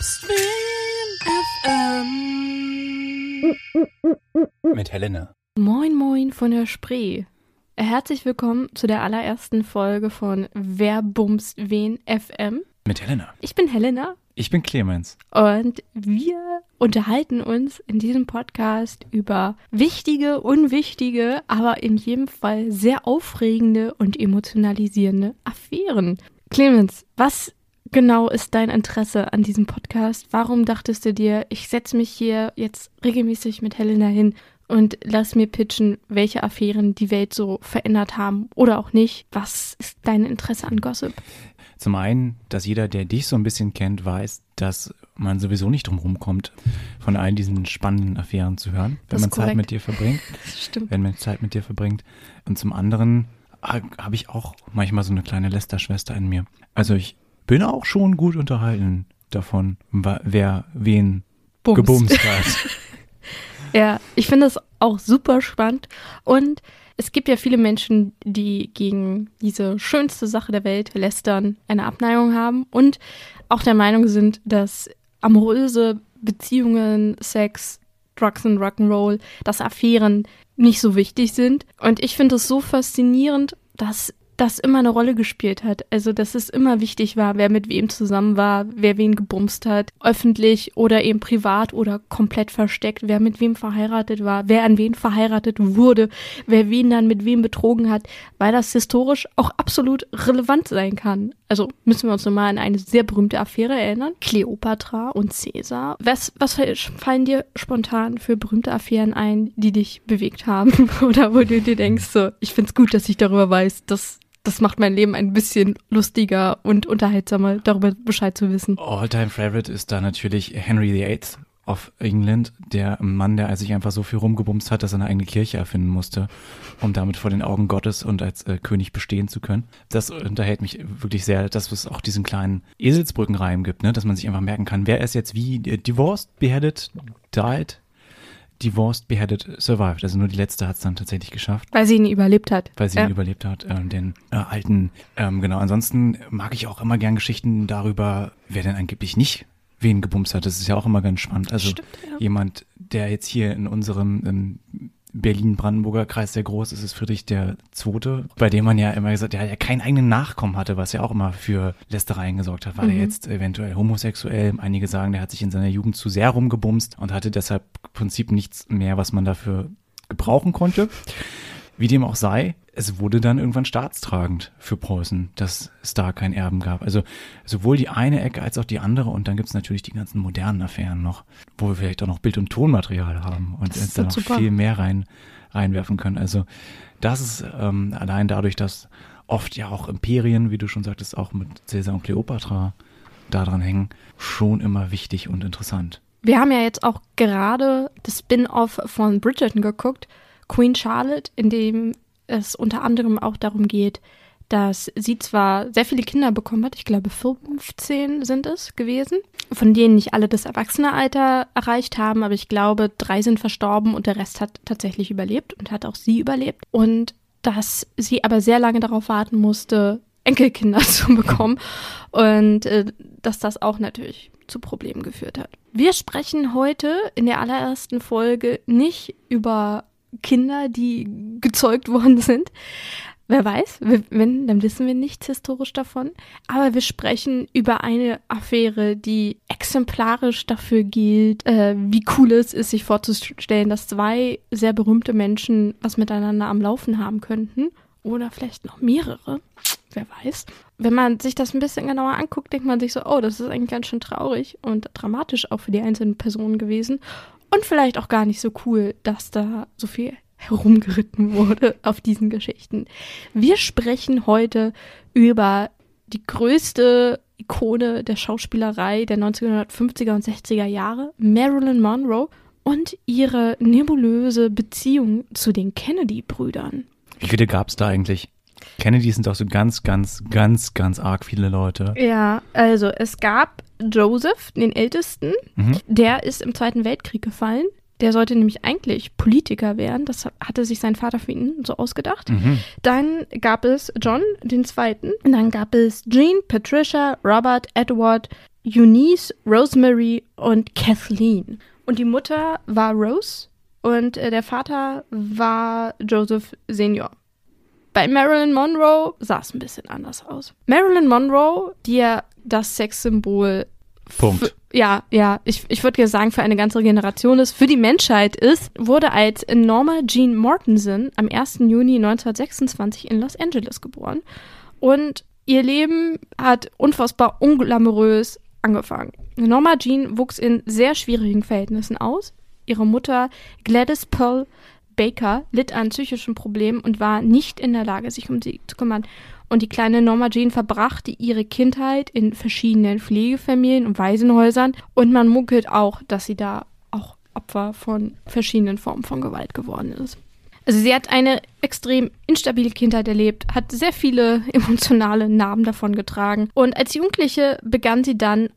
Bumst FM. Mit Helena. Moin Moin von der Spree. Herzlich willkommen zu der allerersten Folge von Wer bumst wen FM. Mit Helena. Ich bin Helena Ich bin Clemens. und wir unterhalten uns in diesem Podcast über wichtige, unwichtige, aber in jedem Fall sehr aufregende und emotionalisierende Affären. Clemens, was genau ist dein Interesse an diesem Podcast? Warum dachtest du dir, ich setze mich hier jetzt regelmäßig mit Helena hin und lass mir pitchen, welche Affären die Welt so verändert haben oder auch nicht? Was ist dein Interesse an Gossip? Zum einen, dass jeder, der dich so ein bisschen kennt, weiß, dass man sowieso nicht drum rumkommt, von all diesen spannenden Affären zu hören, wenn Das man Zeit korrekt. mit dir verbringt. Stimmt. Wenn man Zeit mit dir verbringt. Und zum anderen ha- habe ich auch manchmal so eine kleine Lästerschwester in mir. Also ich bin auch schon gut unterhalten davon, wer wen Bumst. gebumst hat. Ja, ich finde es auch super spannend. Und es gibt ja viele Menschen, die gegen diese schönste Sache der Welt, Lästern, eine Abneigung haben und auch der Meinung sind, dass amoröse Beziehungen, Sex, Drugs und Rock'n'Roll, dass Affären nicht so wichtig sind. Und ich finde es so faszinierend, dass das immer eine Rolle gespielt hat. Also, dass es immer wichtig war, wer mit wem zusammen war, wer wen gebumst hat, öffentlich oder eben privat oder komplett versteckt, wer mit wem verheiratet war, wer an wen verheiratet wurde, wer wen dann mit wem betrogen hat, weil das historisch auch absolut relevant sein kann. Also müssen wir uns nochmal an eine sehr berühmte Affäre erinnern. Kleopatra und Caesar. Was, was fallen dir spontan für berühmte Affären ein, die dich bewegt haben? Oder wo du dir denkst, so, ich find's gut, dass ich darüber weiß, dass das macht mein Leben ein bisschen lustiger und unterhaltsamer, darüber Bescheid zu wissen. All-time favorite ist da natürlich Henry VIII of England, der Mann, der sich einfach so viel rumgebumst hat, dass er eine eigene Kirche erfinden musste, um damit vor den Augen Gottes und als äh, König bestehen zu können. Das unterhält mich wirklich sehr, dass es auch diesen kleinen Eselsbrückenreim gibt, ne? dass man sich einfach merken kann, wer ist jetzt wie äh, divorced, beheaded, died, divorced, beheaded, survived. Also nur die letzte hat es dann tatsächlich geschafft Weil sie ihn überlebt hat. weil sie Ja. ihn überlebt hat, ähm, den äh, alten. Ähm, genau, ansonsten mag ich auch immer gern Geschichten darüber, wer denn angeblich nicht wen gebumst hat. Das ist ja auch immer ganz spannend. Also Stimmt, ja. jemand, der jetzt hier in unserem ähm, Berlin-Brandenburger Kreis sehr groß ist, ist Friedrich der Zweite, bei dem man ja immer gesagt, der ja keinen eigenen Nachkommen hatte, was ja auch immer für Lästereien gesorgt hat. War der Mhm. jetzt eventuell homosexuell? Einige sagen, der hat sich in seiner Jugend zu sehr rumgebumst und hatte deshalb im Prinzip nichts mehr, was man dafür gebrauchen konnte. Wie dem auch sei, es wurde dann irgendwann staatstragend für Preußen, dass es da kein Erben gab. Also sowohl die eine Ecke als auch die andere. Und dann gibt es natürlich die ganzen modernen Affären noch, wo wir vielleicht auch noch Bild- und Tonmaterial haben und ist da noch super. viel mehr rein, reinwerfen können. Also das ist ähm, allein dadurch, dass oft ja auch Imperien, wie du schon sagtest, auch mit Caesar und Kleopatra daran hängen, schon immer wichtig und interessant. Wir haben ja jetzt auch gerade das Spin-off von Bridgerton geguckt, Queen Charlotte, in dem es unter anderem auch darum geht, dass sie zwar sehr viele Kinder bekommen hat, ich glaube 15 sind es gewesen, von denen nicht alle das Erwachsenealter erreicht haben, aber ich glaube drei sind verstorben und der Rest hat tatsächlich überlebt und hat auch sie überlebt. Und dass sie aber sehr lange darauf warten musste, Enkelkinder zu bekommen und äh, dass das auch natürlich zu Problemen geführt hat. Wir sprechen heute in der allerersten Folge nicht über Kinder, die gezeugt worden sind. Wer weiß, wenn, dann wissen wir nichts historisch davon. Aber wir sprechen über eine Affäre, die exemplarisch dafür gilt, äh, wie cool es ist, sich vorzustellen, dass zwei sehr berühmte Menschen was miteinander am Laufen haben könnten. Oder vielleicht noch mehrere. Wer weiß. Wenn man sich das ein bisschen genauer anguckt, denkt man sich so, oh, das ist eigentlich ganz schön traurig und dramatisch auch für die einzelnen Personen gewesen. Und vielleicht auch gar nicht so cool, dass da so viel herumgeritten wurde auf diesen Geschichten. Wir sprechen heute über die größte Ikone der Schauspielerei der 1950er und 60er Jahre, Marilyn Monroe, und ihre nebulöse Beziehung zu den Kennedy-Brüdern. Wie viele gab es da eigentlich? Kennedy sind doch so ganz, ganz, ganz, ganz arg viele Leute. Ja, also es gab Joseph, den Ältesten, Mhm. der ist im Zweiten Weltkrieg gefallen. Der sollte nämlich eigentlich Politiker werden. Das hatte sich sein Vater für ihn so ausgedacht. Mhm. Dann gab es John, den Zweiten. Und dann gab es Jean, Patricia, Robert, Edward, Eunice, Rosemary und Kathleen. Und die Mutter war Rose und äh, der Vater war Joseph Senior. Bei Marilyn Monroe sah es ein bisschen anders aus. Marilyn Monroe, die ja das Sexsymbol Punkt. ja, ja, ich, ich würde ja sagen, für eine ganze Generation ist, für die Menschheit ist, wurde als Norma Jean Mortensen am 1. Juni 1926 in Los Angeles geboren. Und ihr Leben hat unfassbar unglamourös angefangen. Norma Jean wuchs in sehr schwierigen Verhältnissen aus. Ihre Mutter Gladys Pearl Baker litt an psychischen Problemen und war nicht in der Lage, sich um sie zu kümmern. Und die kleine Norma Jean verbrachte ihre Kindheit in verschiedenen Pflegefamilien und Waisenhäusern. Und man munkelt auch, dass sie da auch Opfer von verschiedenen Formen von Gewalt geworden ist. Also sie hat eine extrem instabile Kindheit erlebt, hat sehr viele emotionale Narben davon getragen. Und als Jugendliche begann sie dann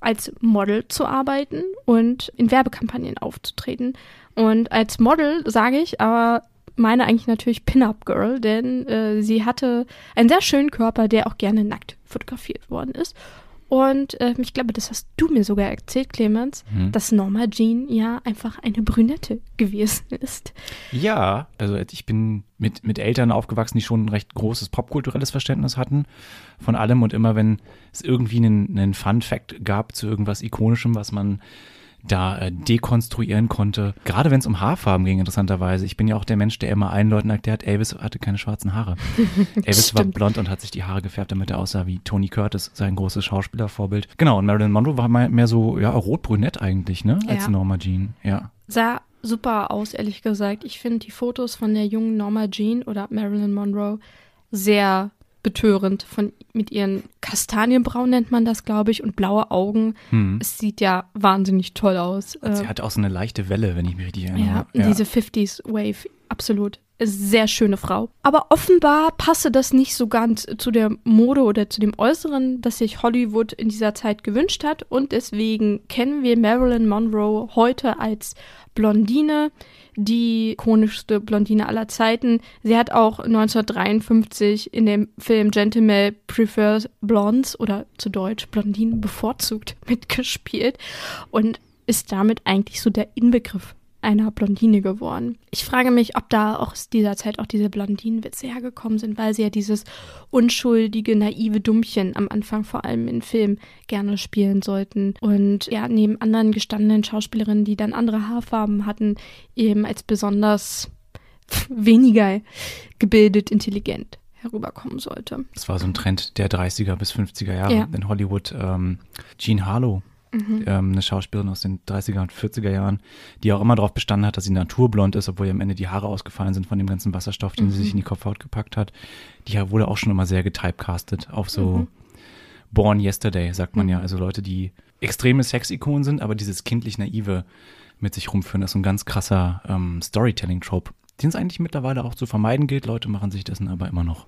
als Model zu arbeiten und in Werbekampagnen aufzutreten. Und als Model sage ich, aber meine eigentlich natürlich Pin-Up Girl, denn äh, sie hatte einen sehr schönen Körper, der auch gerne nackt fotografiert worden ist. Und äh, ich glaube, das hast du mir sogar erzählt, Clemens, Mhm. dass Norma Jean ja einfach eine Brünette gewesen ist. Ja, also ich bin mit, mit Eltern aufgewachsen, die schon ein recht großes popkulturelles Verständnis hatten von allem und immer wenn es irgendwie einen, einen Fun-Fact gab zu irgendwas Ikonischem, was man da äh, dekonstruieren konnte. Gerade wenn es um Haarfarben ging, interessanterweise. Ich bin ja auch der Mensch, der immer allen Leuten erklärt, Elvis hatte keine schwarzen Haare. Elvis war blond und hat sich die Haare gefärbt, damit er aussah wie Tony Curtis, sein großes Schauspielervorbild. Genau, und Marilyn Monroe war mal mehr so, ja, rot-brünett eigentlich, ne, als Ja. Norma Jean, ja. Sah super aus, ehrlich gesagt. Ich finde die Fotos von der jungen Norma Jean oder Marilyn Monroe sehr betörend. Von, mit ihren Kastanienbraun nennt man das, glaube ich, und blaue Augen. Hm. Es sieht ja wahnsinnig toll aus. Sie Äh, hat auch so eine leichte Welle, wenn ich mich richtig erinnere. ja, diese 50s Wave, absolut. Ist sehr schöne Frau. Aber offenbar passe das nicht so ganz zu der Mode oder zu dem Äußeren, das sich Hollywood in dieser Zeit gewünscht hat. Und deswegen kennen wir Marilyn Monroe heute als Blondine, die ikonischste Blondine aller Zeiten. Sie hat auch 1953 in dem Film Gentleman Prefers Blondes oder zu Deutsch Blondinen bevorzugt mitgespielt und ist damit eigentlich so der Inbegriff einer Blondine geworden. Ich frage mich, ob da auch aus dieser Zeit auch diese Blondinenwitze hergekommen sind, weil sie ja dieses unschuldige, naive Dummchen am Anfang vor allem in Filmen gerne spielen sollten. Und ja, neben anderen gestandenen Schauspielerinnen, die dann andere Haarfarben hatten, eben als besonders weniger gebildet, intelligent herüberkommen sollte. Das war so ein Trend der 30er bis 50er Jahre Ja. in Hollywood. Ähm, Jean Harlow, ähm, eine Schauspielerin aus den 30er und 40er Jahren, die auch immer darauf bestanden hat, dass sie naturblond ist, obwohl ihr am Ende die Haare ausgefallen sind von dem ganzen Wasserstoff, den sie sich in die Kopfhaut gepackt hat. Die wurde auch schon immer sehr getypecastet auf so Born Yesterday, sagt man ja. Also Leute, die extreme Sexikonen sind, aber dieses kindlich Naive mit sich rumführen, das ist so ein ganz krasser ähm, Storytelling-Trope, den es eigentlich mittlerweile auch zu vermeiden gilt. Leute machen sich dessen aber immer noch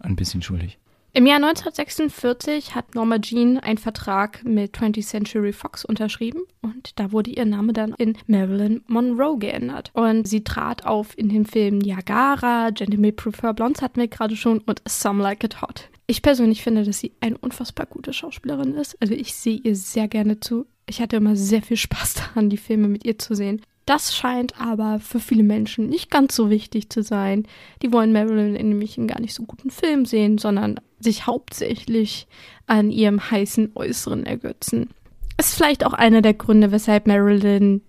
ein bisschen schuldig. Im Jahr 1946 hat Norma Jean einen Vertrag mit 20th Century Fox unterschrieben und da wurde ihr Name dann in Marilyn Monroe geändert. Und sie trat auf in den Filmen Niagara, Gentlemen Prefer Blondes hatten wir gerade schon und Some Like It Hot. Ich persönlich finde, dass sie eine unfassbar gute Schauspielerin ist. Also ich sehe ihr sehr gerne zu. Ich hatte immer sehr viel Spaß daran, die Filme mit ihr zu sehen. Das scheint aber für viele Menschen nicht ganz so wichtig zu sein. Die wollen Marilyn nämlich in gar nicht so guten Film sehen, sondern sich hauptsächlich an ihrem heißen Äußeren ergötzen. Ist vielleicht auch einer der Gründe, weshalb Marilyn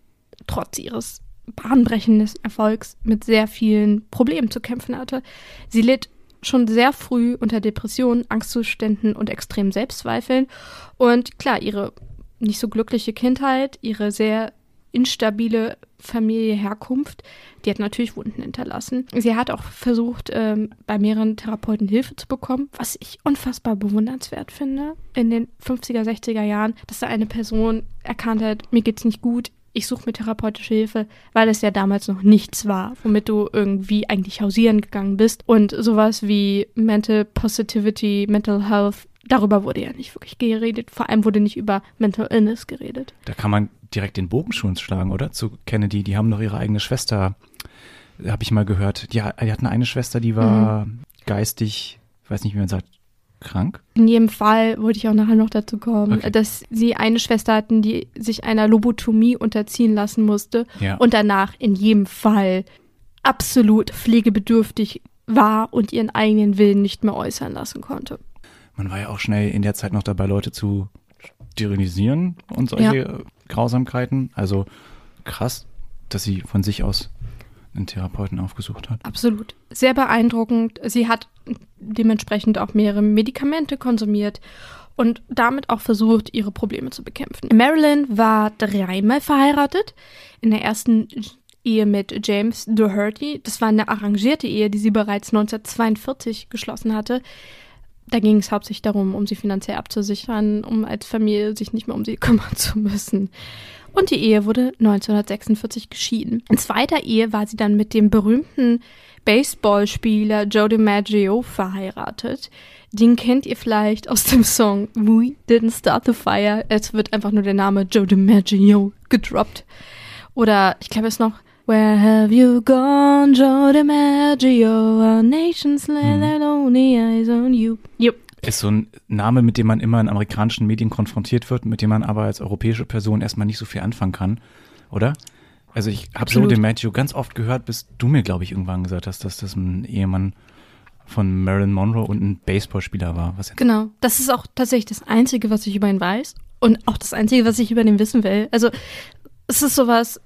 trotz ihres bahnbrechenden Erfolgs mit sehr vielen Problemen zu kämpfen hatte. Sie litt schon sehr früh unter Depressionen, Angstzuständen und extremen Selbstzweifeln. Und klar, ihre nicht so glückliche Kindheit, ihre sehr instabile Familie Herkunft, die hat natürlich Wunden hinterlassen. Sie hat auch versucht, ähm, bei mehreren Therapeuten Hilfe zu bekommen, was ich unfassbar bewundernswert finde. In den 50er, 60er Jahren, dass da eine Person erkannt hat, mir geht's nicht gut, ich suche mir therapeutische Hilfe, weil es ja damals noch nichts war, womit du irgendwie eigentlich hausieren gegangen bist. Und sowas wie Mental Positivity, Mental Health, darüber wurde ja nicht wirklich geredet. Vor allem wurde nicht über Mental Illness geredet. Da kann man direkt den Bogen schon schlagen, oder? Zu Kennedy, die haben doch ihre eigene Schwester, habe ich mal gehört. Die, die hatten eine Schwester, die war geistig, ich weiß nicht, wie man sagt, krank? In jedem Fall wollte ich auch nachher noch dazu kommen, Okay. dass sie eine Schwester hatten, die sich einer Lobotomie unterziehen lassen musste Ja. und danach in jedem Fall absolut pflegebedürftig war und ihren eigenen Willen nicht mehr äußern lassen konnte. Man war ja auch schnell in der Zeit noch dabei, Leute zu sterilisieren und solche Grausamkeiten. Also krass, dass sie von sich aus einen Therapeuten aufgesucht hat. Absolut. Sehr beeindruckend. Sie hat dementsprechend auch mehrere Medikamente konsumiert und damit auch versucht, ihre Probleme zu bekämpfen. Marilyn war dreimal verheiratet. In der ersten Ehe mit James Doherty. Das war eine arrangierte Ehe, die sie bereits 1942 geschlossen hatte. Da ging es hauptsächlich darum, um sie finanziell abzusichern, um als Familie sich nicht mehr um sie kümmern zu müssen. Und die Ehe wurde 1946 geschieden. In zweiter Ehe war sie dann mit dem berühmten Baseballspieler Joe DiMaggio verheiratet. Den kennt ihr vielleicht aus dem Song We Didn't Start the Fire. Es wird einfach nur der Name Joe DiMaggio gedroppt. Oder ich glaube es noch Where have you gone, Joe DiMaggio? Our nation's land and only eyes on you. Yep. Ist so ein Name, mit dem man immer in amerikanischen Medien konfrontiert wird, mit dem man aber als europäische Person erstmal nicht so viel anfangen kann, oder? Also ich habe so den Maggio ganz oft gehört, bis du mir, glaube ich, irgendwann gesagt hast, dass das ein Ehemann von Marilyn Monroe und ein Baseballspieler war. Genau. Das ist auch tatsächlich das Einzige, was ich über ihn weiß. Und auch das Einzige, was ich über ihn wissen will. Also, es ist sowas.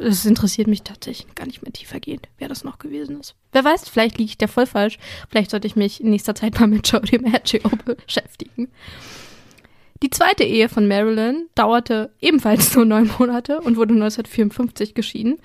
Es interessiert mich tatsächlich gar nicht mehr tiefergehend, wer das noch gewesen ist. Wer weiß, vielleicht liege ich da voll falsch. Vielleicht sollte ich mich in nächster Zeit mal mit Joe DiMaggio beschäftigen. Die zweite Ehe von Marilyn dauerte ebenfalls nur neun Monate und wurde 1954 geschieden.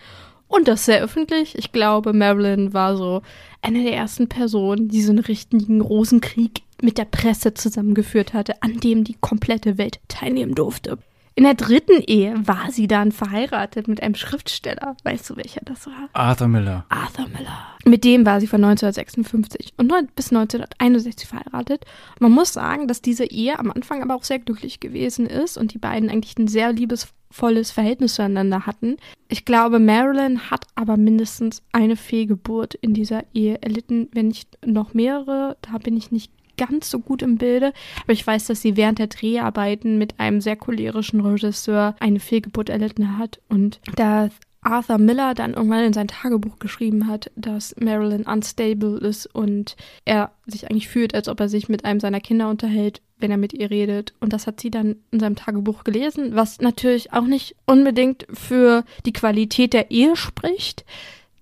Und das sehr öffentlich. Ich glaube, Marilyn war so eine der ersten Personen, die so einen richtigen Rosenkrieg mit der Presse zusammengeführt hatte, an dem die komplette Welt teilnehmen durfte. In der dritten Ehe war sie dann verheiratet mit einem Schriftsteller. Weißt du, welcher das war? Arthur Miller. Arthur Miller. Mit dem war sie von 1956 und bis 1961 verheiratet. Man muss sagen, dass diese Ehe am Anfang aber auch sehr glücklich gewesen ist und die beiden eigentlich ein sehr liebesvolles Verhältnis zueinander hatten. Ich glaube, Marilyn hat aber mindestens eine Fehlgeburt in dieser Ehe erlitten, wenn nicht noch mehrere. Da bin ich nicht ganz so gut im Bilde, aber ich weiß, dass sie während der Dreharbeiten mit einem sehr cholerischen Regisseur eine Fehlgeburt erlitten hat und da Arthur Miller dann irgendwann in sein Tagebuch geschrieben hat, dass Marilyn unstable ist und er sich eigentlich fühlt, als ob er sich mit einem seiner Kinder unterhält, wenn er mit ihr redet. Und das hat sie dann in seinem Tagebuch gelesen, was natürlich auch nicht unbedingt für die Qualität der Ehe spricht,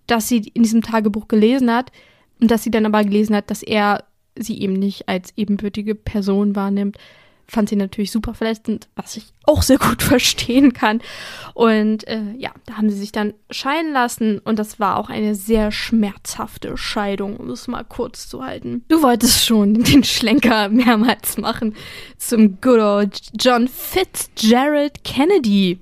dass sie in diesem Tagebuch gelesen hat und dass sie dann aber gelesen hat, dass er sie eben nicht als ebenbürtige Person wahrnimmt, fand sie natürlich super verletzend, was ich auch sehr gut verstehen kann. Und äh, ja, da haben sie sich dann scheiden lassen und das war auch eine sehr schmerzhafte Scheidung, um es mal kurz zu halten. Du wolltest schon den Schlenker mehrmals machen zum good old John Fitzgerald Kennedy.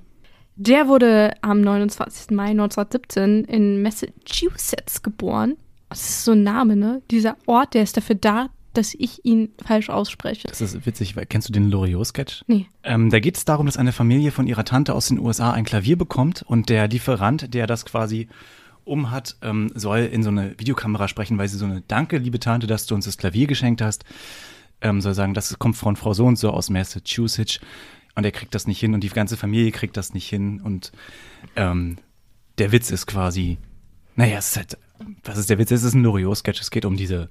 Der wurde am 29. Mai 1917 in Massachusetts geboren. Das ist so ein Name, ne? Dieser Ort, der ist dafür da, dass ich ihn falsch ausspreche. Das ist witzig, weil kennst du den Loriot-Sketch? Nee. Ähm, da geht es darum, dass eine Familie von ihrer Tante aus den USA ein Klavier bekommt und der Lieferant, der das quasi um hat, ähm, soll in so eine Videokamera sprechen, weil sie so eine Danke, liebe Tante, dass du uns das Klavier geschenkt hast. Ähm, soll sagen, das kommt von Frau so und so aus Massachusetts und er kriegt das nicht hin und die ganze Familie kriegt das nicht hin und ähm, der Witz ist quasi, naja, es ist halt, was ist der Witz? Es ist ein Loriot-Sketch, es geht um diese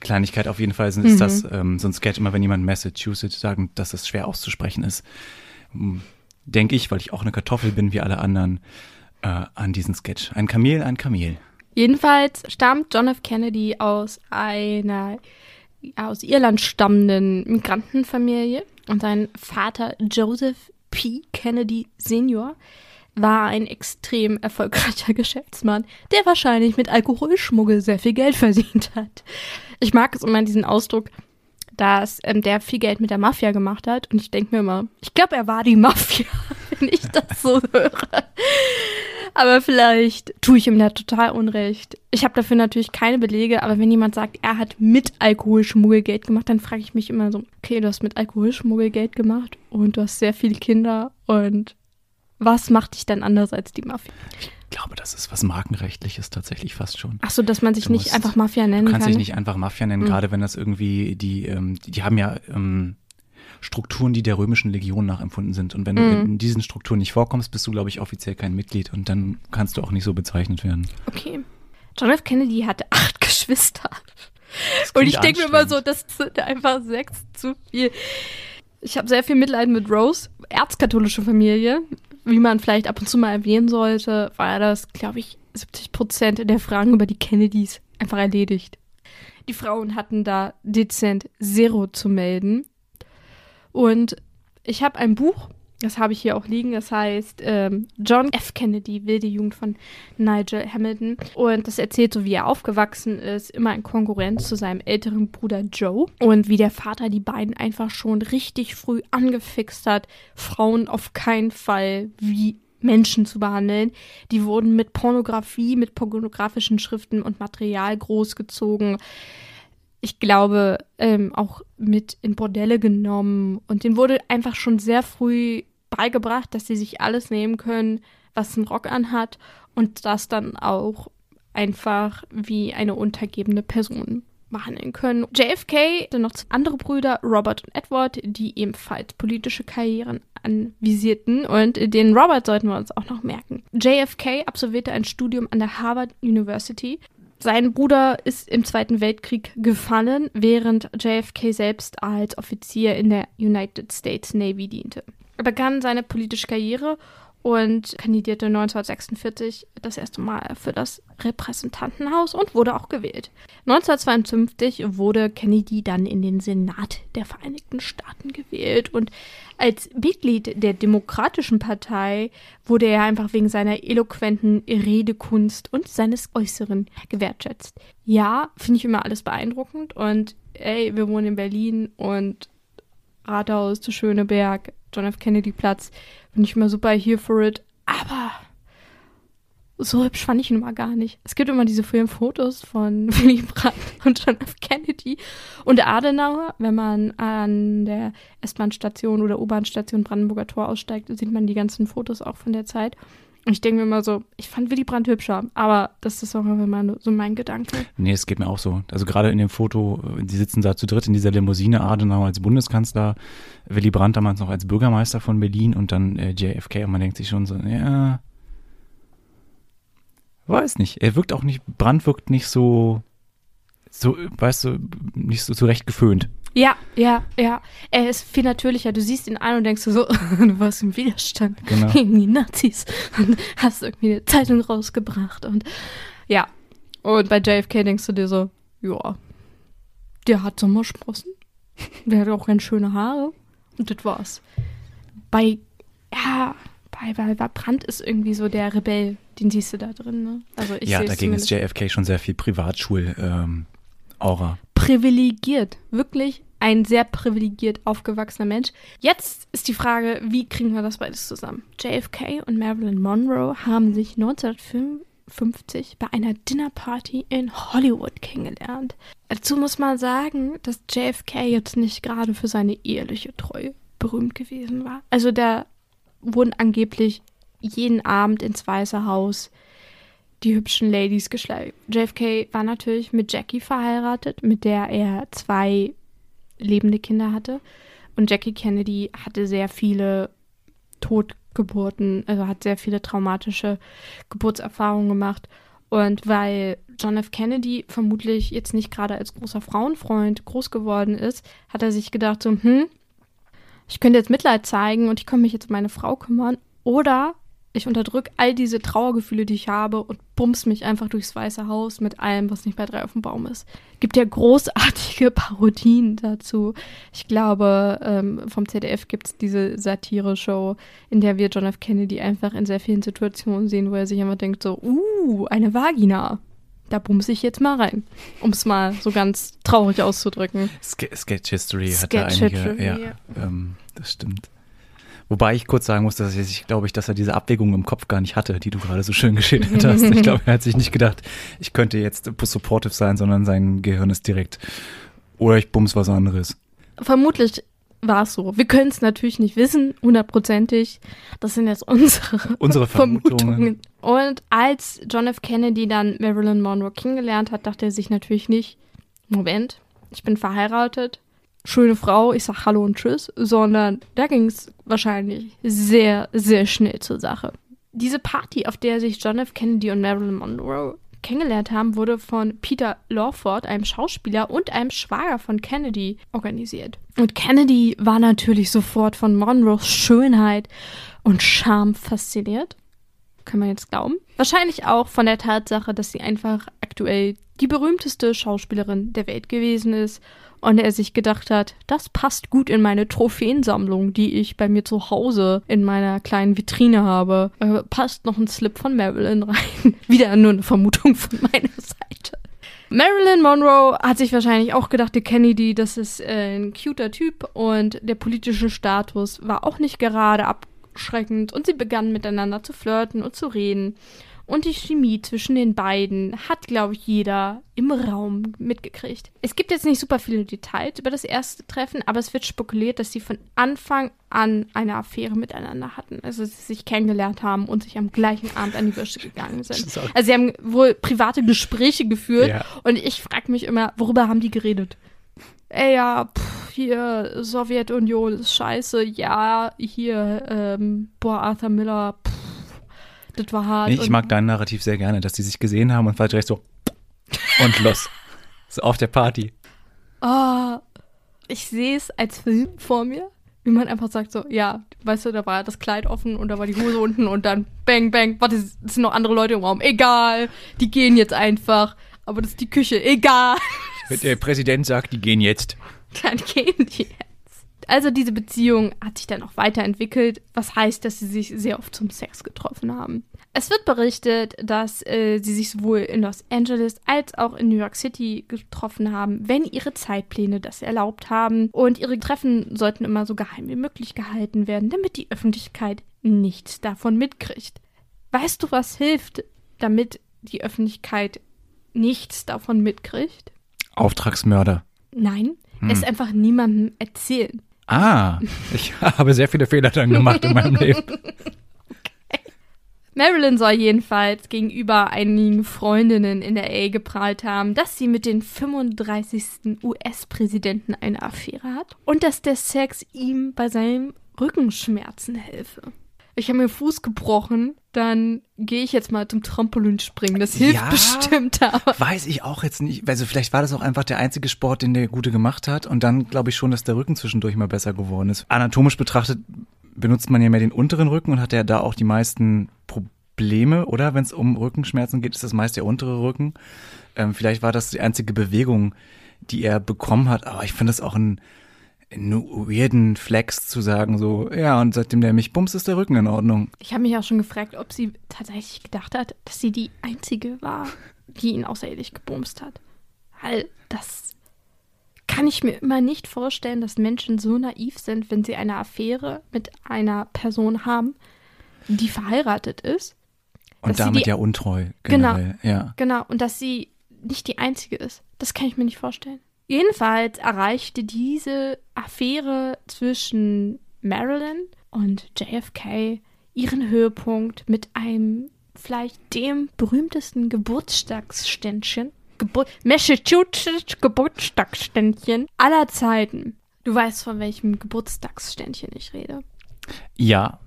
Kleinigkeit auf jeden Fall ist Mhm. das ähm, so ein Sketch, immer wenn jemand Massachusetts sagt, dass das schwer auszusprechen ist, denke ich, weil ich auch eine Kartoffel bin wie alle anderen, äh, an diesen Sketch. Ein Kamel, ein Kamel. Jedenfalls stammt John F. Kennedy aus einer aus Irland stammenden Migrantenfamilie und sein Vater Joseph P. Kennedy Senior war ein extrem erfolgreicher Geschäftsmann, der wahrscheinlich mit Alkoholschmuggel sehr viel Geld verdient hat. Ich mag es immer diesen Ausdruck, dass ähm, der viel Geld mit der Mafia gemacht hat. Und ich denke mir immer, ich glaube, er war die Mafia, wenn ich das so höre. Aber vielleicht tue ich ihm da total Unrecht. Ich habe dafür natürlich keine Belege, aber wenn jemand sagt, er hat mit Alkoholschmuggel Geld gemacht, dann frage ich mich immer so, okay, du hast mit Alkoholschmuggel Geld gemacht und du hast sehr viele Kinder und was macht dich dann anders als die Mafia? Ich glaube, das ist was Markenrechtliches tatsächlich fast schon. Ach so, dass man sich Du nicht musst- einfach Mafia nennen Du kannst kann. dich nicht einfach Mafia nennen, Mhm. gerade wenn das irgendwie die, ähm, die, haben ja ähm, Strukturen, die der römischen Legion nachempfunden sind. Und wenn du Mhm. in diesen Strukturen nicht vorkommst, bist du, glaube ich, offiziell kein Mitglied und dann kannst du auch nicht so bezeichnet werden. Okay. John F. Kennedy hatte acht Geschwister. Und ich denke mir immer so, das sind einfach sechs zu viel. Ich habe sehr viel Mitleid mit Rose, erzkatholische Familie. Wie man vielleicht ab und zu mal erwähnen sollte, war das, glaube ich, 70 Prozent der Fragen über die Kennedys einfach erledigt. Die Frauen hatten da dezent Zero zu melden. Und ich habe ein Buch, das habe ich hier auch liegen, das heißt ähm, John F. Kennedy, wilde Jugend von Nigel Hamilton. Und das erzählt so, wie er aufgewachsen ist, immer in Konkurrenz zu seinem älteren Bruder Joe. Und wie der Vater die beiden einfach schon richtig früh angefixt hat, Frauen auf keinen Fall wie Menschen zu behandeln. Die wurden mit Pornografie, mit pornografischen Schriften und Material großgezogen ich glaube, ähm, auch mit in Bordelle genommen. Und denen wurde einfach schon sehr früh beigebracht, dass sie sich alles nehmen können, was ein Rock anhat und das dann auch einfach wie eine untergebene Person behandeln können. JFK hatte noch andere Brüder, Robert und Edward, die ebenfalls politische Karrieren anvisierten und den Robert sollten wir uns auch noch merken. JFK absolvierte ein Studium an der Harvard University, sein Bruder ist im Zweiten Weltkrieg gefallen, während JFK selbst als Offizier in der United States Navy diente. Er begann seine politische Karriere und kandidierte 1946 das erste Mal für das Repräsentantenhaus und wurde auch gewählt. 1952 wurde Kennedy dann in den Senat der Vereinigten Staaten gewählt und als Mitglied der Demokratischen Partei wurde er einfach wegen seiner eloquenten Redekunst und seines Äußeren gewertschätzt. Ja, finde ich immer alles beeindruckend und ey, wir wohnen in Berlin und Rathaus zu Schöneberg, John F. Kennedy Platz, bin ich immer super here for it, aber so hübsch fand ich ihn immer gar nicht. Es gibt immer diese vielen Fotos von Willy Brandt und John F. Kennedy und Adenauer. Wenn man an der S-Bahn-Station oder U-Bahn-Station Brandenburger Tor aussteigt, sieht man die ganzen Fotos auch von der Zeit. Und ich denke mir immer so, ich fand Willy Brandt hübscher, aber das ist auch mal so mein Gedanke. Nee, es geht mir auch so. Also gerade in dem Foto, die sitzen da zu dritt in dieser Limousine, Adenauer als Bundeskanzler, Willy Brandt damals noch als Bürgermeister von Berlin und dann äh, JFK und man denkt sich schon so, ja, weiß nicht. Er wirkt auch nicht, Brandt wirkt nicht so, so, weißt du, nicht so zurecht geföhnt. Ja, ja, ja. Er ist viel natürlicher. Du siehst ihn an und denkst so, du warst im Widerstand Genau. gegen die Nazis und hast irgendwie eine Zeitung rausgebracht und ja. Und bei JFK denkst du dir so, ja, der hat Sommersprossen, der hat auch ganz schöne Haare und das war's. Bei, ja, bei, bei, bei Brandt ist irgendwie so der Rebell, den siehst du da drin, ne? Also ich ja, dagegen ist. JFK schon sehr viel Privatschul-Aura. Privilegiert. Wirklich ein sehr privilegiert aufgewachsener Mensch. Jetzt ist die Frage, wie kriegen wir das beides zusammen? JFK und Marilyn Monroe haben sich 1955 bei einer Dinnerparty in Hollywood kennengelernt. Dazu muss man sagen, dass JFK jetzt nicht gerade für seine eheliche Treue berühmt gewesen war. Also da wurden angeblich jeden Abend ins Weiße Haus die hübschen Ladies geschleift. JFK war natürlich mit Jackie verheiratet, mit der er zwei lebende Kinder hatte. Und Jackie Kennedy hatte sehr viele Totgeburten, also hat sehr viele traumatische Geburtserfahrungen gemacht. Und weil John F. Kennedy vermutlich jetzt nicht gerade als großer Frauenfreund groß geworden ist, hat er sich gedacht, so, hm, ich könnte jetzt Mitleid zeigen und ich könnte mich jetzt um meine Frau kümmern. Oder ich unterdrücke all diese Trauergefühle, die ich habe und bums mich einfach durchs Weiße Haus mit allem, was nicht bei drei auf dem Baum ist. Gibt ja großartige Parodien dazu. Ich glaube, ähm, vom ZDF gibt es diese Satire-Show, in der wir John F. Kennedy einfach in sehr vielen Situationen sehen, wo er sich einfach denkt so, uh, eine Vagina. Da bumse ich jetzt mal rein. Um es mal so ganz traurig auszudrücken. Ske Sketch History hatte Sketch einige, History, ja, ja. Ähm, das stimmt. Wobei ich kurz sagen muss, dass ich, glaube ich, dass er diese Abwägung im Kopf gar nicht hatte, die du gerade so schön geschildert hast. Ich glaube, er hat sich nicht gedacht, ich könnte jetzt supportive sein, sondern sein Gehirn ist direkt, oder ich bums was anderes. Vermutlich war es so. Wir können es natürlich nicht wissen, hundertprozentig. Das sind jetzt unsere, Unsere Vermutungen. Und als John F. Kennedy dann Marilyn Monroe kennengelernt hat, dachte er sich natürlich nicht, Moment, ich bin verheiratet, schöne Frau, ich sag Hallo und Tschüss, sondern da ging es wahrscheinlich sehr, sehr schnell zur Sache. Diese Party, auf der sich John F. Kennedy und Marilyn Monroe kennengelernt haben, wurde von Peter Lawford, einem Schauspieler und einem Schwager von Kennedy, organisiert. Und Kennedy war natürlich sofort von Monroes Schönheit und Charme fasziniert. Kann man jetzt glauben. Wahrscheinlich auch von der Tatsache, dass sie einfach aktuell die berühmteste Schauspielerin der Welt gewesen ist und er sich gedacht hat, das passt gut in meine Trophäensammlung, die ich bei mir zu Hause in meiner kleinen Vitrine habe. Äh, passt noch ein Slip von Marilyn rein. Wieder nur eine Vermutung von meiner Seite. Marilyn Monroe hat sich wahrscheinlich auch gedacht, der Kennedy, das ist äh, ein cuter Typ und der politische Status war auch nicht gerade abschreckend und sie begannen miteinander zu flirten und zu reden. Und die Chemie zwischen den beiden hat, glaube ich, jeder im Raum mitgekriegt. Es gibt jetzt nicht super viele Details über das erste Treffen, aber es wird spekuliert, dass sie von Anfang an eine Affäre miteinander hatten. Also dass sie sich kennengelernt haben und sich am gleichen Abend an die Wäsche gegangen sind. Also sie haben wohl private Gespräche geführt Ja. und ich frage mich immer, worüber haben die geredet? Ey, ja, pff, hier, Sowjetunion ist scheiße, ja, hier, ähm, boah, Arthur Miller, pff, das war hart. Nee, ich mag dein Narrativ sehr gerne, dass die sich gesehen haben und war direkt so und los. So auf der Party. Ah, ich sehe es als Film vor mir, wie man einfach sagt so, ja, weißt du, da war das Kleid offen und da war die Hose unten und dann bang, bang, warte, es sind noch andere Leute im Raum, egal, die gehen jetzt einfach, aber das ist die Küche, egal, Der Präsident sagt, die gehen jetzt. dann gehen die jetzt. Also diese Beziehung hat sich dann auch weiterentwickelt, was heißt, dass sie sich sehr oft zum Sex getroffen haben. Es wird berichtet, dass äh, sie sich sowohl in Los Angeles als auch in New York City getroffen haben, wenn ihre Zeitpläne das erlaubt haben. Und ihre Treffen sollten immer so geheim wie möglich gehalten werden, damit die Öffentlichkeit nichts davon mitkriegt. Weißt du, was hilft, damit die Öffentlichkeit nichts davon mitkriegt? Auftragsmörder. Nein, es einfach niemandem erzählen. Ah, ich habe sehr viele Fehler dann gemacht in meinem Leben. Marilyn soll jedenfalls gegenüber einigen Freundinnen in der A geprahlt haben, dass sie mit den 35. US-Präsidenten eine Affäre hat und dass der Sex ihm bei seinen Rückenschmerzen helfe. Ich habe mir den Fuß gebrochen, dann gehe ich jetzt mal zum Trampolin springen. Das hilft Ja. bestimmt, aber Weiß ich auch jetzt nicht. Also vielleicht war das auch einfach der einzige Sport, den der Gute gemacht hat. Und dann glaube ich schon, dass der Rücken zwischendurch mal besser geworden ist. Anatomisch betrachtet benutzt man ja mehr den unteren Rücken und hat ja da auch die meisten Probleme, oder? Wenn es um Rückenschmerzen geht, ist das meist der untere Rücken. Ähm, vielleicht war das die einzige Bewegung, die er bekommen hat. Aber ich finde es auch ein weirden Flex zu sagen, so, ja, und seitdem der mich bumst, ist der Rücken in Ordnung. ich habe mich auch schon gefragt, ob sie tatsächlich gedacht hat, dass sie die Einzige war, die ihn außerirdisch gebumst hat. Weil das kann ich mir immer nicht vorstellen, dass Menschen so naiv sind, wenn sie eine Affäre mit einer Person haben, die verheiratet ist. Und damit die- ja untreu, Genau. generell, ja. Genau, und dass sie nicht die Einzige ist. Das kann ich mir nicht vorstellen. Jedenfalls erreichte diese Affäre zwischen Marilyn und JFK ihren Höhepunkt mit einem vielleicht dem berühmtesten Geburtstagsständchen, Gebur Massachusetts Geburtstagsständchen aller Zeiten. Du weißt, von welchem Geburtstagsständchen ich rede. Ja,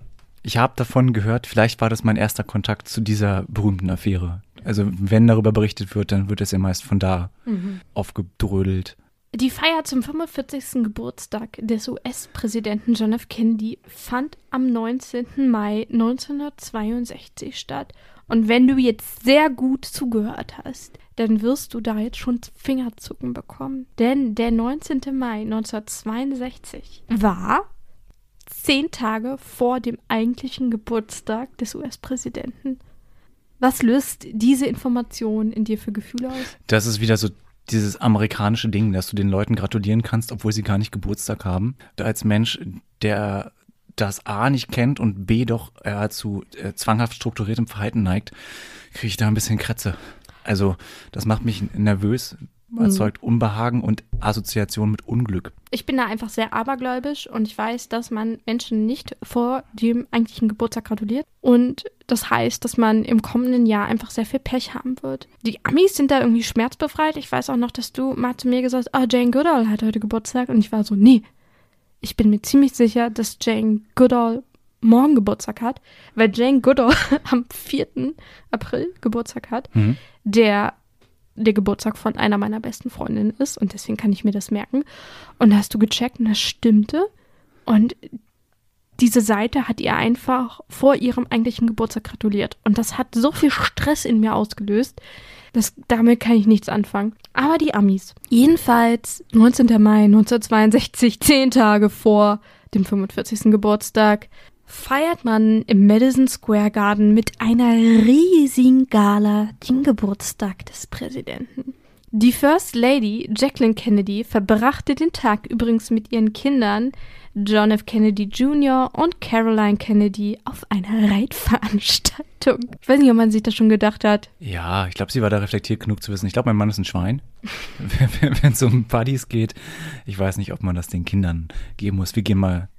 ich habe davon gehört, vielleicht war das mein erster Kontakt zu dieser berühmten Affäre. Also wenn darüber berichtet wird, dann wird es ja meist von da aufgedrödelt. Die Feier zum 45. Geburtstag des US-Präsidenten John F. Kennedy fand am 19. Mai 1962 statt. Und wenn du jetzt sehr gut zugehört hast, dann wirst du da jetzt schon Fingerzucken bekommen. Denn der 19. Mai 1962 war zehn Tage vor dem eigentlichen Geburtstag des US-Präsidenten. Was löst diese Information in dir für Gefühle aus? Das ist wieder so dieses amerikanische Ding, dass du den Leuten gratulieren kannst, obwohl sie gar nicht Geburtstag haben. Als Mensch, der das A nicht kennt und B doch eher zu äh, zwanghaft strukturiertem Verhalten neigt, kriege ich da ein bisschen Krätze. Also das macht mich nervös, erzeugt Unbehagen und Assoziation mit Unglück. Ich bin da einfach sehr abergläubisch und ich weiß, dass man Menschen nicht vor dem eigentlichen Geburtstag gratuliert. Und das heißt, dass man im kommenden Jahr einfach sehr viel Pech haben wird. Die Amis sind da irgendwie schmerzbefreit. Ich weiß auch noch, dass du mal zu mir gesagt hast, ah, Jane Goodall hat heute Geburtstag. Und ich war so, nee, ich bin mir ziemlich sicher, dass Jane Goodall morgen Geburtstag hat, weil Jane Goodall am 4. April Geburtstag hat, mhm. der der Geburtstag von einer meiner besten Freundinnen ist und deswegen kann ich mir das merken. Und da hast du gecheckt und das stimmte. Und diese Seite hat ihr einfach vor ihrem eigentlichen Geburtstag gratuliert. Und das hat so viel Stress in mir ausgelöst, dass damit kann ich nichts anfangen. Aber die Amis. Jedenfalls 19. Mai 1962, zehn Tage vor dem 45. Geburtstag, feiert man im Madison Square Garden mit einer riesigen Gala den Geburtstag des Präsidenten. Die First Lady Jacqueline Kennedy verbrachte den Tag übrigens mit ihren Kindern John F. Kennedy Jr. und Caroline Kennedy auf einer Reitveranstaltung. Ich weiß nicht, ob man sich das schon gedacht hat. Ja, ich glaube, sie war da reflektiert genug zu wissen. Ich glaube, mein Mann ist ein Schwein. Wenn es um Buddies geht, ich weiß nicht, ob man das den Kindern geben muss. Wir gehen mal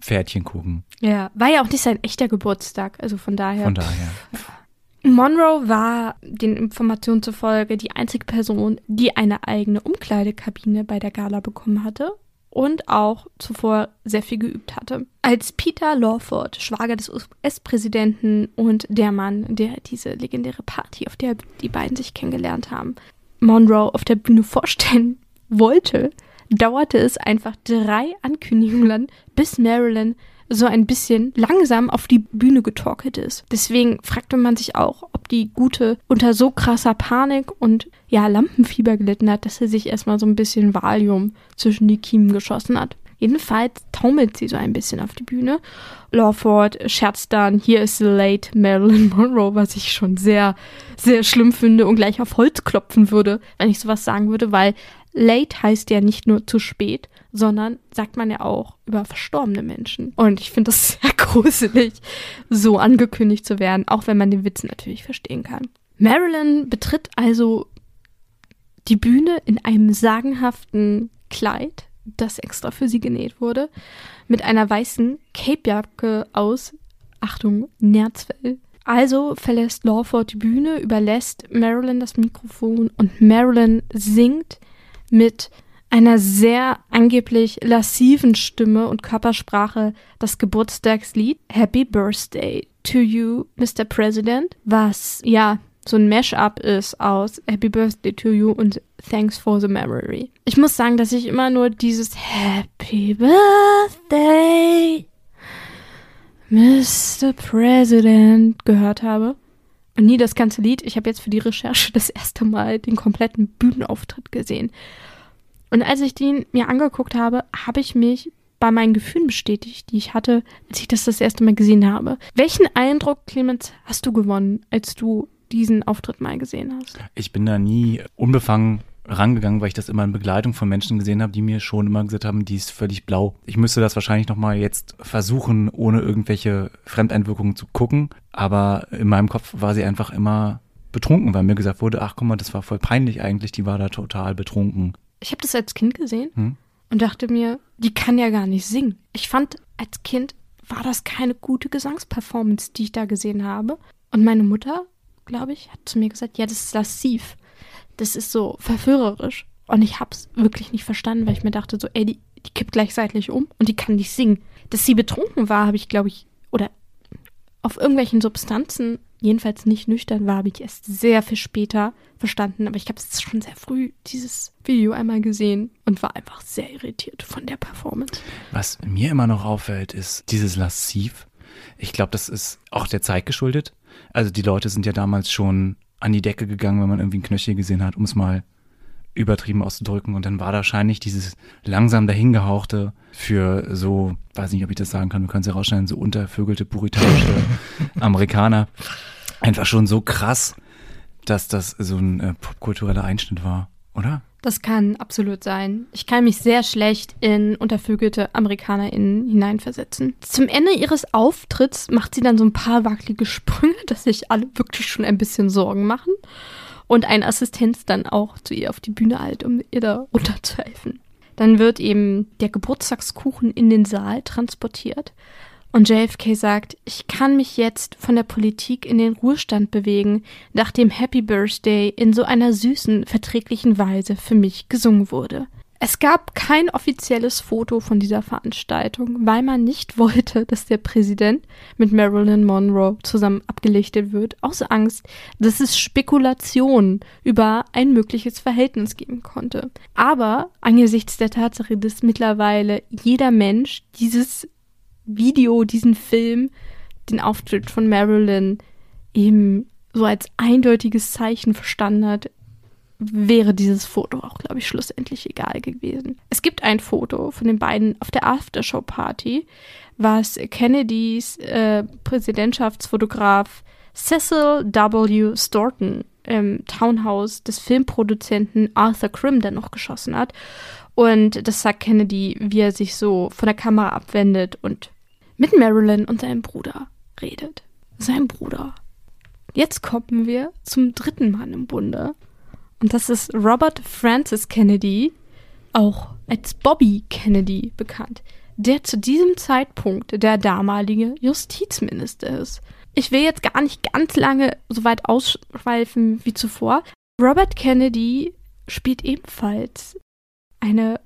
Pferdchen gucken. Ja, war ja auch nicht sein echter Geburtstag, also von daher. Von daher. Monroe war den Informationen zufolge die einzige Person, die eine eigene Umkleidekabine bei der Gala bekommen hatte und auch zuvor sehr viel geübt hatte. Als Peter Lawford, Schwager des US-Präsidenten und der Mann, der diese legendäre Party, auf der die beiden sich kennengelernt haben, Monroe auf der Bühne vorstellen wollte, dauerte es einfach drei Ankündigungen, bis Marilyn so ein bisschen langsam auf die Bühne getorkelt ist. Deswegen fragte man sich auch, ob die Gute unter so krasser Panik und ja, Lampenfieber gelitten hat, dass sie sich erstmal so ein bisschen Valium zwischen die Kiemen geschossen hat. Jedenfalls taumelt sie so ein bisschen auf die Bühne. Lawford scherzt dann, hier ist late Marilyn Monroe, was ich schon sehr, sehr schlimm finde und gleich auf Holz klopfen würde, wenn ich sowas sagen würde, weil late heißt ja nicht nur zu spät, sondern sagt man ja auch über verstorbene Menschen. Und ich finde das sehr gruselig, so angekündigt zu werden, auch wenn man den Witz natürlich verstehen kann. Marilyn betritt also die Bühne in einem sagenhaften Kleid, das extra für sie genäht wurde, mit einer weißen Capejacke aus, Achtung, Nerzfell. Also verlässt Lawford die Bühne, überlässt Marilyn das Mikrofon und Marilyn singt mit einer sehr angeblich lassiven Stimme und Körpersprache das Geburtstagslied Happy Birthday to You, Mr. President, was ja so ein Mashup ist aus Happy Birthday to You und Thanks for the Memory. Ich muss sagen, dass ich immer nur dieses Happy Birthday, Mr. President gehört habe. Und nie das ganze Lied. Ich habe jetzt für die Recherche das erste Mal den kompletten Bühnenauftritt gesehen. Und als ich den mir angeguckt habe, habe ich mich bei meinen Gefühlen bestätigt, die ich hatte, als ich das das erste Mal gesehen habe. Welchen Eindruck, Clemens, hast du gewonnen, als du diesen Auftritt mal gesehen hast? Ich bin da nie unbefangen rangegangen, weil ich das immer in Begleitung von Menschen gesehen habe, die mir schon immer gesagt haben, die ist völlig blau. Ich müsste das wahrscheinlich nochmal jetzt versuchen, ohne irgendwelche Fremdeinwirkungen zu gucken. Aber in meinem Kopf war sie einfach immer betrunken, weil mir gesagt wurde, ach guck mal, das war voll peinlich eigentlich, die war da total betrunken. Ich habe das als Kind gesehen hm? und dachte mir, die kann ja gar nicht singen. Ich fand als Kind war das keine gute Gesangsperformance, die ich da gesehen habe. Und meine Mutter, glaube ich, hat zu mir gesagt, ja, das ist lassiv. Das ist so verführerisch. Und ich habe es wirklich nicht verstanden, weil ich mir dachte so, ey, die, die kippt gleich seitlich um und die kann nicht singen. Dass sie betrunken war, habe ich, glaube ich, oder auf irgendwelchen Substanzen jedenfalls nicht nüchtern war, habe ich erst sehr viel später verstanden. Aber ich habe es schon sehr früh, dieses Video einmal gesehen und war einfach sehr irritiert von der Performance. Was mir immer noch auffällt, ist dieses Lassiv. Ich glaube, das ist auch der Zeit geschuldet. Also die Leute sind ja damals schon an die Decke gegangen, wenn man irgendwie ein Knöchel gesehen hat, um es mal übertrieben auszudrücken. Und dann war wahrscheinlich dieses langsam dahingehauchte für so, weiß nicht, ob ich das sagen kann, wir können es ja rausschneiden, so untervögelte puritanische Amerikaner einfach schon so krass, dass das so ein äh, popkultureller Einschnitt war, oder? Das kann absolut sein. Ich kann mich sehr schlecht in untervögelte AmerikanerInnen hineinversetzen. Zum Ende ihres Auftritts macht sie dann so ein paar wackelige Sprünge, dass sich alle wirklich schon ein bisschen Sorgen machen. und ein Assistenz dann auch zu ihr auf die Bühne eilt, um ihr da runterzuhelfen. Dann wird eben der Geburtstagskuchen in den Saal transportiert und JFK sagt, ich kann mich jetzt von der Politik in den Ruhestand bewegen, nachdem Happy Birthday in so einer süßen, verträglichen Weise für mich gesungen wurde. Es gab kein offizielles Foto von dieser Veranstaltung, weil man nicht wollte, dass der Präsident mit Marilyn Monroe zusammen abgelichtet wird, aus Angst, dass es Spekulationen über ein mögliches Verhältnis geben konnte. Aber angesichts der Tatsache, dass mittlerweile jeder Mensch dieses Video, diesen Film, den Auftritt von Marilyn eben so als eindeutiges Zeichen verstanden hat, wäre dieses Foto auch, glaube ich, schlussendlich egal gewesen. Es gibt ein Foto von den beiden auf der Aftershow-Party, was Kennedys äh, Präsidentschaftsfotograf Cecil W. Storton im Townhouse des Filmproduzenten Arthur Krim dann noch geschossen hat. Und das sagt Kennedy, wie er sich so von der Kamera abwendet und mit Marilyn und seinem Bruder redet. Sein Bruder. Jetzt kommen wir zum dritten Mann im Bunde. Und das ist Robert Francis Kennedy, auch als Bobby Kennedy bekannt, der zu diesem Zeitpunkt der damalige Justizminister ist. Ich will jetzt gar nicht ganz lange so weit ausschweifen wie zuvor. Robert Kennedy spielt ebenfalls eine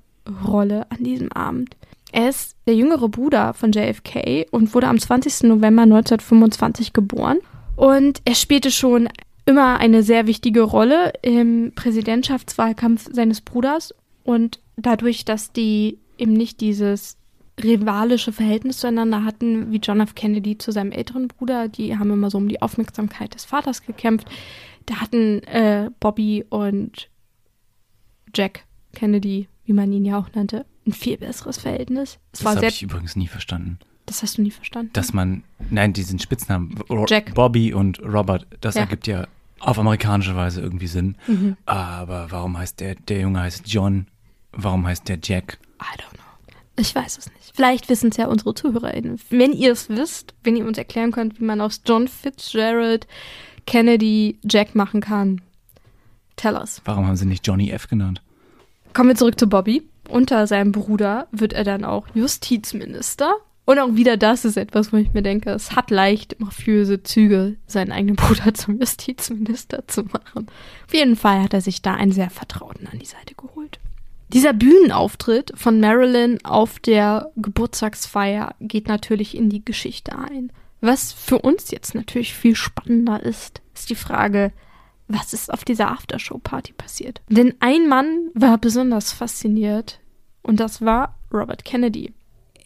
Rolle an diesem Abend. Er ist der jüngere Bruder von JFK und wurde am 20. November 1925 geboren. Und er spielte schon immer eine sehr wichtige Rolle im Präsidentschaftswahlkampf seines Bruders. Und dadurch, dass die eben nicht dieses rivalische Verhältnis zueinander hatten, wie John F. Kennedy zu seinem älteren Bruder, die haben immer so um die Aufmerksamkeit des Vaters gekämpft. Da hatten äh, Bobby und Jack Kennedy, wie man ihn ja auch nannte, ein viel besseres Verhältnis. Es das habe ich übrigens nie verstanden. Das hast du nie verstanden. Dass man, nein, diesen Spitznamen, Jack. Bobby und Robert, das ja. ergibt ja auf amerikanische Weise irgendwie Sinn. Mhm. Aber warum heißt der, der Junge heißt John? Warum heißt der Jack? I don't know. Ich weiß es nicht. Vielleicht wissen es ja unsere ZuhörerInnen. Wenn ihr es wisst, wenn ihr uns erklären könnt, wie man aus John Fitzgerald Kennedy Jack machen kann, tell us. Warum haben sie nicht Johnny F genannt? Kommen wir zurück zu Bobby. Unter seinem Bruder wird er dann auch Justizminister. Und auch wieder das ist etwas, wo ich mir denke, es hat leicht mafiöse Züge, seinen eigenen Bruder zum Justizminister zu machen. Auf jeden Fall hat er sich da einen sehr Vertrauten an die Seite geholt. Dieser Bühnenauftritt von Marilyn auf der Geburtstagsfeier geht natürlich in die Geschichte ein. Was für uns jetzt natürlich viel spannender ist, ist die Frage, was ist auf dieser Aftershow-Party passiert. Denn ein Mann war besonders fasziniert und das war Robert Kennedy.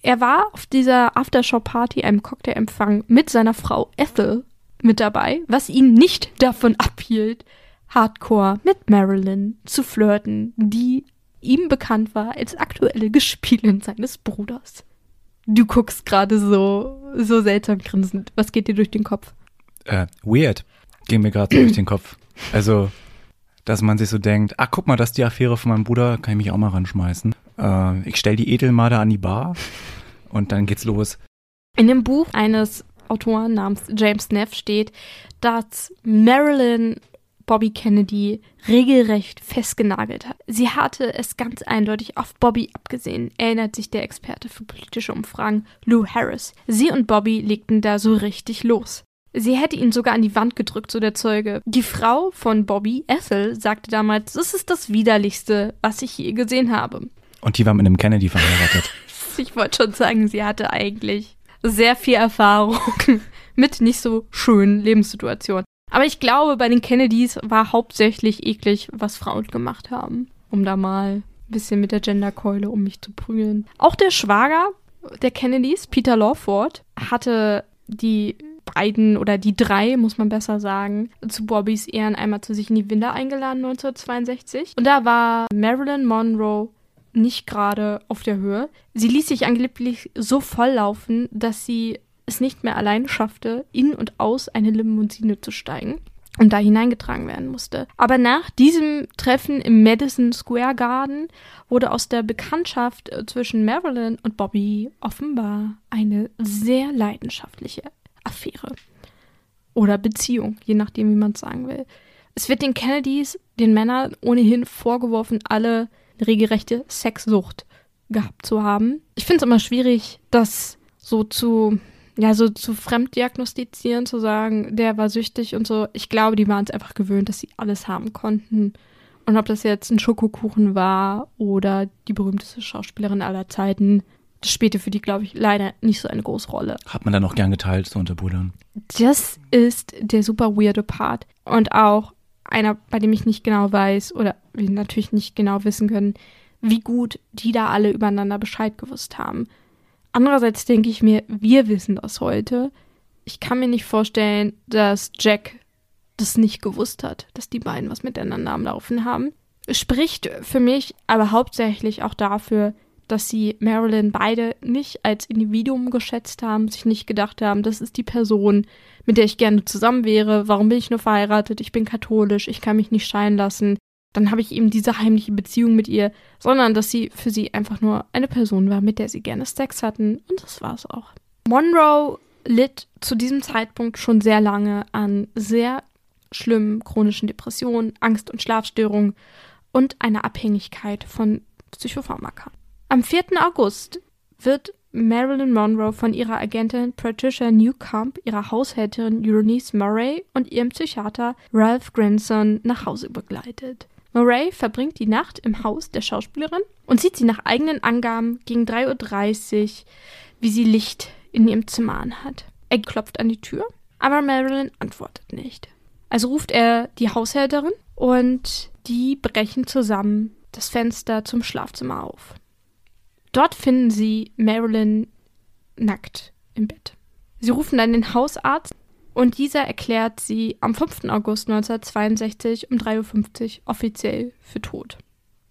Er war auf dieser Aftershow-Party, einem Cocktailempfang mit seiner Frau Ethel mit dabei, was ihn nicht davon abhielt, hardcore mit Marilyn zu flirten, die ihm bekannt war als aktuelle Gespielin seines Bruders. Du guckst gerade so, so seltsam grinsend. Was geht dir durch den Kopf? Äh, weird. Ging mir gerade durch den Kopf. Also, dass man sich so denkt, ach guck mal, das ist die Affäre von meinem Bruder, kann ich mich auch mal ranschmeißen. Äh, ich stell die Edelmade an die Bar und dann geht's los. In dem Buch eines Autoren namens James Neff steht, dass Marilyn Bobby Kennedy regelrecht festgenagelt hat. Sie hatte es ganz eindeutig auf Bobby abgesehen, erinnert sich der Experte für politische Umfragen Lou Harris. Sie und Bobby legten da so richtig los. Sie hätte ihn sogar an die Wand gedrückt, so der Zeuge. Die Frau von Bobby, Ethel, sagte damals, das ist das Widerlichste, was ich je gesehen habe. Und die war mit einem Kennedy verheiratet. ich wollte schon sagen, sie hatte eigentlich sehr viel Erfahrung mit nicht so schönen Lebenssituationen. Aber ich glaube, bei den Kennedys war hauptsächlich eklig, was Frauen gemacht haben. Um da mal ein bisschen mit der Genderkeule um mich zu prügeln. Auch der Schwager der Kennedys, Peter Lawford, hatte die beiden oder die drei, muss man besser sagen, zu Bobbys Ehren einmal zu sich in die Winde eingeladen 1962. Und da war Marilyn Monroe nicht gerade auf der Höhe. Sie ließ sich angeblich so volllaufen, dass sie es nicht mehr allein schaffte, in und aus eine Limousine zu steigen und da hineingetragen werden musste. Aber nach diesem Treffen im Madison Square Garden wurde aus der Bekanntschaft zwischen Marilyn und Bobby offenbar eine sehr leidenschaftliche Affäre oder Beziehung, je nachdem, wie man es sagen will. Es wird den Kennedys, den Männern ohnehin vorgeworfen, alle regelrechte Sexsucht gehabt zu haben. Ich finde es immer schwierig, das so zu, ja, so zu fremddiagnostizieren, zu sagen, der war süchtig und so. Ich glaube, die waren es einfach gewöhnt, dass sie alles haben konnten. Und ob das jetzt ein Schokokuchen war oder die berühmteste Schauspielerin aller Zeiten, das spielte für die, glaube ich, leider nicht so eine große Rolle. Hat man dann auch gern geteilt, so unter Brüdern. Das ist der super weirde Part. Und auch einer, bei dem ich nicht genau weiß oder wir natürlich nicht genau wissen können, wie gut die da alle übereinander Bescheid gewusst haben. Andererseits denke ich mir, wir wissen das heute. Ich kann mir nicht vorstellen, dass Jack das nicht gewusst hat, dass die beiden was miteinander am Laufen haben. Spricht für mich aber hauptsächlich auch dafür, dass sie Marilyn beide nicht als Individuum geschätzt haben, sich nicht gedacht haben, das ist die Person, mit der ich gerne zusammen wäre, warum bin ich nur verheiratet, ich bin katholisch, ich kann mich nicht scheiden lassen, dann habe ich eben diese heimliche Beziehung mit ihr, sondern dass sie für sie einfach nur eine Person war, mit der sie gerne Sex hatten. Und das war es auch. Monroe litt zu diesem Zeitpunkt schon sehr lange an sehr schlimmen chronischen Depressionen, Angst- und Schlafstörungen und einer Abhängigkeit von Psychopharmaka. Am 4. August wird Marilyn Monroe von ihrer Agentin Patricia Newcomb, ihrer Haushälterin Eunice Murray und ihrem Psychiater Ralph Granson nach Hause begleitet. Murray verbringt die Nacht im Haus der Schauspielerin und sieht sie nach eigenen Angaben gegen 3.30 Uhr, wie sie Licht in ihrem Zimmer anhat. Er klopft an die Tür, aber Marilyn antwortet nicht. Also ruft er die Haushälterin und die brechen zusammen das Fenster zum Schlafzimmer auf. Dort finden sie Marilyn nackt im Bett. Sie rufen dann den Hausarzt und dieser erklärt sie am 5. August 1962 um 3.50 Uhr offiziell für tot.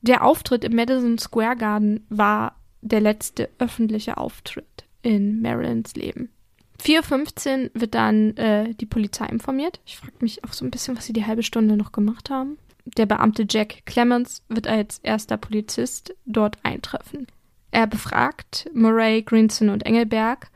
Der Auftritt im Madison Square Garden war der letzte öffentliche Auftritt in Marilyns Leben. 4.15 Uhr wird dann äh, die Polizei informiert. Ich frage mich auch so ein bisschen, was sie die halbe Stunde noch gemacht haben. Der Beamte Jack Clemens wird als erster Polizist dort eintreffen. Er befragt Murray, Greenson und Engelberg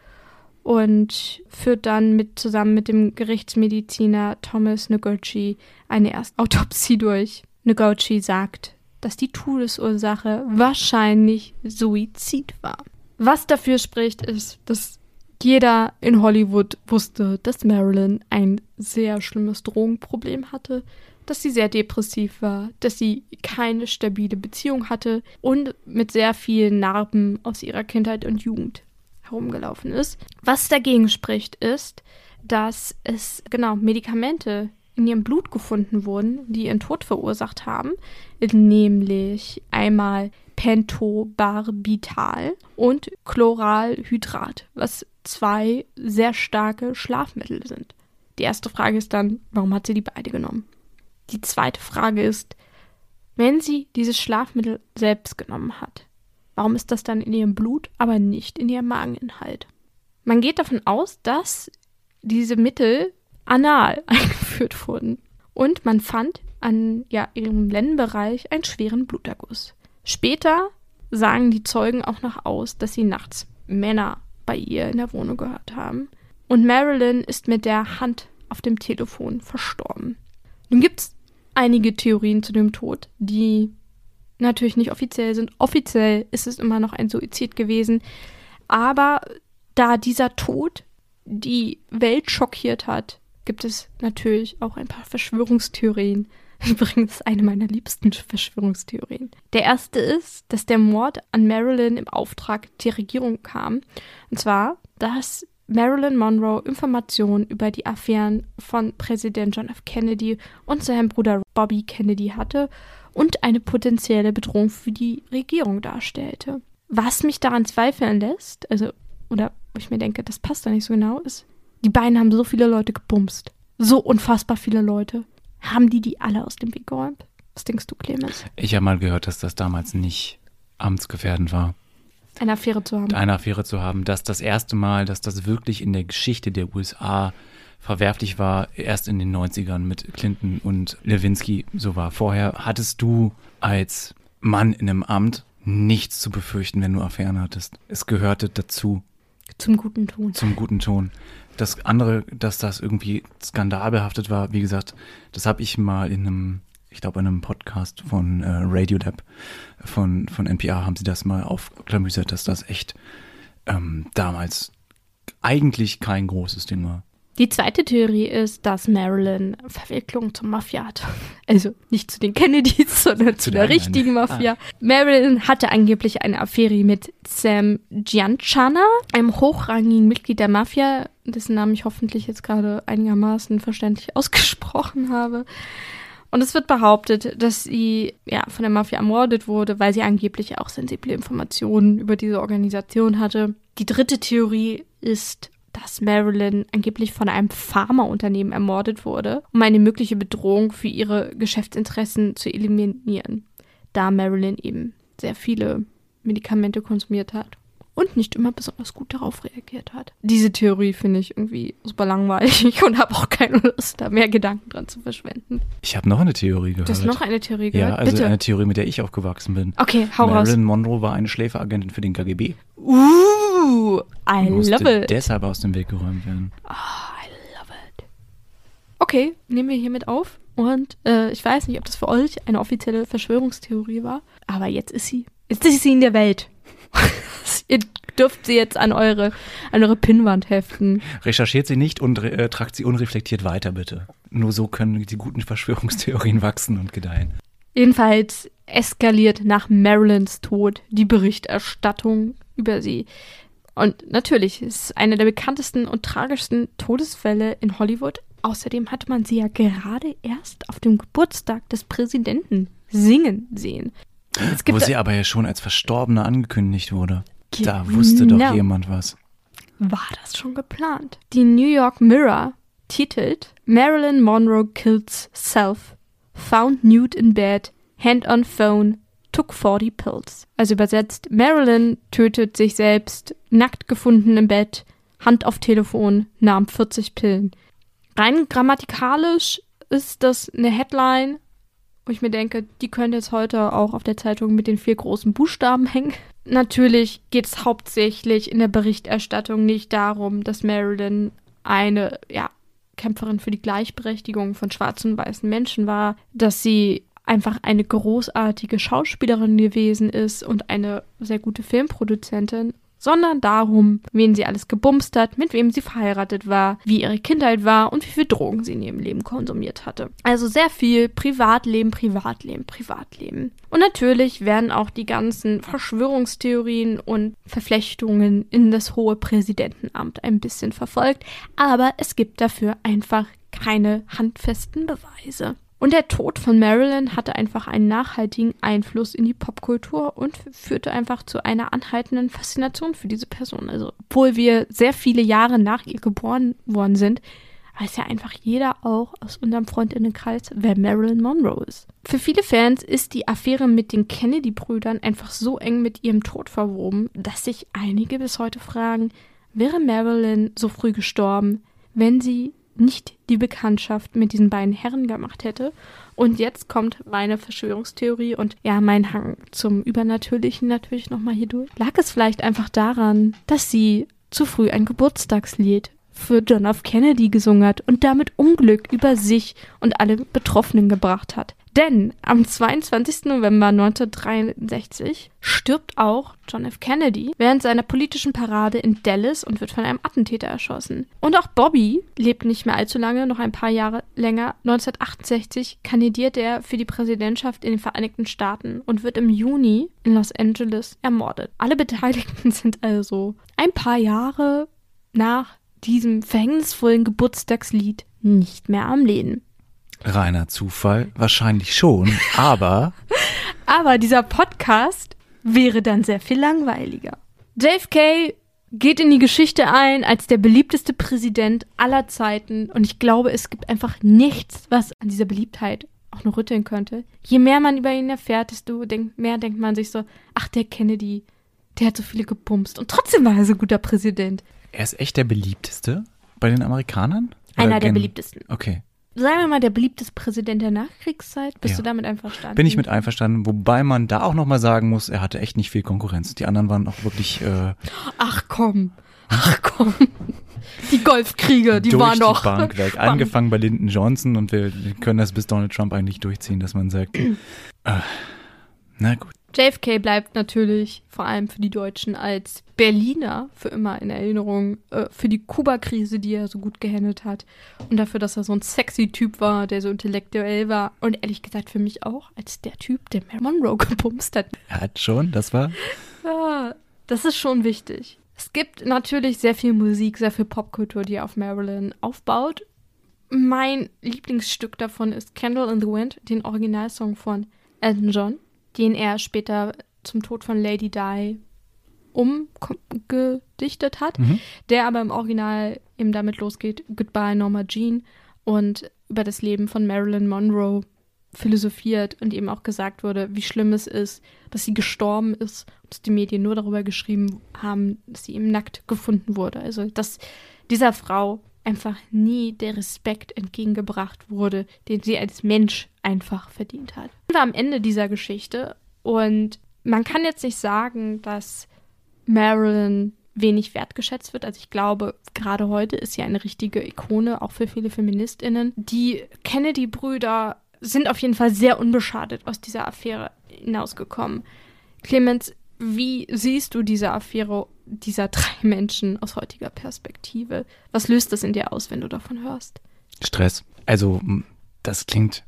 und führt dann mit, zusammen mit dem Gerichtsmediziner Thomas Noguchi eine erste Autopsie durch. Noguchi sagt, dass die Todesursache wahrscheinlich Suizid war. Was dafür spricht, ist, dass jeder in Hollywood wusste, dass Marilyn ein sehr schlimmes Drogenproblem hatte dass sie sehr depressiv war, dass sie keine stabile Beziehung hatte und mit sehr vielen Narben aus ihrer Kindheit und Jugend herumgelaufen ist. Was dagegen spricht, ist, dass es genau Medikamente in ihrem Blut gefunden wurden, die ihren Tod verursacht haben, nämlich einmal Pentobarbital und Chloralhydrat, was zwei sehr starke Schlafmittel sind. Die erste Frage ist dann, warum hat sie die beide genommen? Die zweite Frage ist, wenn sie dieses Schlafmittel selbst genommen hat, warum ist das dann in ihrem Blut, aber nicht in ihrem Mageninhalt? Man geht davon aus, dass diese Mittel anal eingeführt wurden. Und man fand an ja, ihrem Lendenbereich einen schweren Bluterguss. Später sagen die Zeugen auch noch aus, dass sie nachts Männer bei ihr in der Wohnung gehört haben. Und Marilyn ist mit der Hand auf dem Telefon verstorben. Nun gibt es einige Theorien zu dem Tod, die natürlich nicht offiziell sind. Offiziell ist es immer noch ein Suizid gewesen. Aber da dieser Tod die Welt schockiert hat, gibt es natürlich auch ein paar Verschwörungstheorien. Übrigens eine meiner liebsten Verschwörungstheorien. Der erste ist, dass der Mord an Marilyn im Auftrag der Regierung kam. Und zwar, dass Marilyn Monroe Informationen über die Affären von Präsident John F. Kennedy und seinem Bruder Bobby Kennedy hatte und eine potenzielle Bedrohung für die Regierung darstellte. Was mich daran zweifeln lässt, also, oder wo ich mir denke, das passt da nicht so genau, ist, die beiden haben so viele Leute gebumst. So unfassbar viele Leute. Haben die die alle aus dem Weg geräumt? Was denkst du, Clemens? Ich habe mal gehört, dass das damals nicht amtsgefährdend war. Eine Affäre zu haben. Eine Affäre zu haben. Dass das erste Mal, dass das wirklich in der Geschichte der USA verwerflich war, erst in den 90ern mit Clinton und Lewinsky so war. Vorher hattest du als Mann in einem Amt nichts zu befürchten, wenn du Affären hattest. Es gehörte dazu. Zum guten Ton. Zum guten Ton. Das andere, dass das irgendwie skandalbehaftet war, wie gesagt, das habe ich mal in einem, ich glaube, in einem Podcast von äh, Radiolab von, von NPR haben sie das mal aufklamüsert, dass das echt ähm, damals eigentlich kein großes Ding war. Die zweite Theorie ist, dass Marilyn Verwicklung zur Mafia hat. Also nicht zu den Kennedys, sondern zu, zu der richtigen Mafia. Ah. Marilyn hatte angeblich eine Affäre mit Sam Gianciana, einem hochrangigen Mitglied der Mafia, dessen Namen ich hoffentlich jetzt gerade einigermaßen verständlich ausgesprochen habe. Und es wird behauptet, dass sie ja von der Mafia ermordet wurde, weil sie angeblich auch sensible Informationen über diese Organisation hatte. Die dritte Theorie ist, dass Marilyn angeblich von einem Pharmaunternehmen ermordet wurde, um eine mögliche Bedrohung für ihre Geschäftsinteressen zu eliminieren, da Marilyn eben sehr viele Medikamente konsumiert hat und nicht immer besonders gut darauf reagiert hat. Diese Theorie finde ich irgendwie super langweilig und habe auch keine Lust, da mehr Gedanken dran zu verschwenden. Ich habe noch eine Theorie gehört. Du hast noch eine Theorie gehört? Ja, also Bitte. eine Theorie, mit der ich aufgewachsen bin. Okay, hau Marilyn raus. Marilyn Monroe war eine Schläferagentin für den KGB. Uh, I love it. deshalb aus dem Weg geräumt werden. Oh, I love it. Okay, nehmen wir hiermit auf. Und äh, ich weiß nicht, ob das für euch eine offizielle Verschwörungstheorie war, aber jetzt ist sie. Jetzt ist sie in der Welt. Ihr dürft sie jetzt an eure, an eure Pinnwand heften. Recherchiert sie nicht und äh, tragt sie unreflektiert weiter, bitte. Nur so können die guten Verschwörungstheorien wachsen und gedeihen. Jedenfalls eskaliert nach Marilyns Tod die Berichterstattung über sie. Und natürlich ist es eine der bekanntesten und tragischsten Todesfälle in Hollywood. Außerdem hat man sie ja gerade erst auf dem Geburtstag des Präsidenten singen sehen. Wo sie aber ja schon als Verstorbene angekündigt wurde. Da wusste doch no. jemand was. War das schon geplant? Die New York Mirror titelt Marilyn Monroe kills self, found nude in bed, hand on phone, took 40 pills. Also übersetzt, Marilyn tötet sich selbst, nackt gefunden im Bett, Hand auf Telefon, nahm 40 Pillen. Rein grammatikalisch ist das eine Headline, wo ich mir denke, die könnte jetzt heute auch auf der Zeitung mit den vier großen Buchstaben hängen. Natürlich geht es hauptsächlich in der Berichterstattung nicht darum, dass Marilyn eine ja, Kämpferin für die Gleichberechtigung von schwarzen und weißen Menschen war, dass sie einfach eine großartige Schauspielerin gewesen ist und eine sehr gute Filmproduzentin, sondern darum, wen sie alles gebumst hat, mit wem sie verheiratet war, wie ihre Kindheit war und wie viel Drogen sie in ihrem Leben konsumiert hatte. Also sehr viel Privatleben, Privatleben, Privatleben. Und natürlich werden auch die ganzen Verschwörungstheorien und Verflechtungen in das hohe Präsidentenamt ein bisschen verfolgt, aber es gibt dafür einfach keine handfesten Beweise. Und der Tod von Marilyn hatte einfach einen nachhaltigen Einfluss in die Popkultur und führte einfach zu einer anhaltenden Faszination für diese Person. Also, obwohl wir sehr viele Jahre nach ihr geboren worden sind, weiß ja einfach jeder auch aus unserem Freundinnenkreis, wer Marilyn Monroe ist. Für viele Fans ist die Affäre mit den Kennedy-Brüdern einfach so eng mit ihrem Tod verwoben, dass sich einige bis heute fragen, wäre Marilyn so früh gestorben, wenn sie nicht die Bekanntschaft mit diesen beiden Herren gemacht hätte. Und jetzt kommt meine Verschwörungstheorie und ja, mein Hang zum Übernatürlichen natürlich nochmal hier durch. Lag es vielleicht einfach daran, dass sie zu früh ein Geburtstagslied für John F. Kennedy gesungen hat und damit Unglück über sich und alle Betroffenen gebracht hat. Denn am 22. November 1963 stirbt auch John F. Kennedy während seiner politischen Parade in Dallas und wird von einem Attentäter erschossen. Und auch Bobby lebt nicht mehr allzu lange, noch ein paar Jahre länger. 1968 kandidiert er für die Präsidentschaft in den Vereinigten Staaten und wird im Juni in Los Angeles ermordet. Alle Beteiligten sind also ein paar Jahre nach diesem verhängnisvollen Geburtstagslied nicht mehr am Leben. Reiner Zufall, wahrscheinlich schon, aber. aber dieser Podcast wäre dann sehr viel langweiliger. JFK geht in die Geschichte ein als der beliebteste Präsident aller Zeiten und ich glaube, es gibt einfach nichts, was an dieser Beliebtheit auch nur rütteln könnte. Je mehr man über ihn erfährt, desto mehr denkt man sich so, ach, der Kennedy, der hat so viele gebumst und trotzdem war er so guter Präsident. Er ist echt der beliebteste bei den Amerikanern? Einer der beliebtesten. Okay sagen wir mal, der beliebteste Präsident der Nachkriegszeit. Bist ja. du damit einverstanden? Bin ich mit einverstanden, wobei man da auch nochmal sagen muss, er hatte echt nicht viel Konkurrenz. Die anderen waren auch wirklich. Äh Ach komm. Ach komm. Die Golfkriege, die durch waren doch. die Bank weg. Angefangen bei Lyndon Johnson und wir können das bis Donald Trump eigentlich durchziehen, dass man sagt, äh, na gut. JFK bleibt natürlich vor allem für die Deutschen als Berliner für immer in Erinnerung, äh, für die Kuba-Krise, die er so gut gehandelt hat und dafür, dass er so ein sexy Typ war, der so intellektuell war und ehrlich gesagt für mich auch als der Typ, der Marilyn Monroe gebumst hat. Er hat schon, das war. Ja, das ist schon wichtig. Es gibt natürlich sehr viel Musik, sehr viel Popkultur, die auf Marilyn aufbaut. Mein Lieblingsstück davon ist Candle in the Wind, den Originalsong von Elton John, den er später zum Tod von Lady Di umgedichtet hat, Mhm. der aber im Original eben damit losgeht, Goodbye Norma Jean und über das Leben von Marilyn Monroe philosophiert und eben auch gesagt wurde, wie schlimm es ist, dass sie gestorben ist und dass die Medien nur darüber geschrieben haben, dass sie eben nackt gefunden wurde. Also, dass dieser Frau einfach nie der Respekt entgegengebracht wurde, den sie als Mensch einfach verdient hat. Wir sind am Ende dieser Geschichte und man kann jetzt nicht sagen, dass Marilyn wenig wertgeschätzt wird. Also ich glaube, gerade heute ist sie eine richtige Ikone, auch für viele Feministinnen. Die Kennedy-Brüder sind auf jeden Fall sehr unbeschadet aus dieser Affäre hinausgekommen. Clemens, wie siehst du diese Affäre dieser drei Menschen aus heutiger Perspektive? Was löst das in dir aus, wenn du davon hörst? Stress. Also, das klingt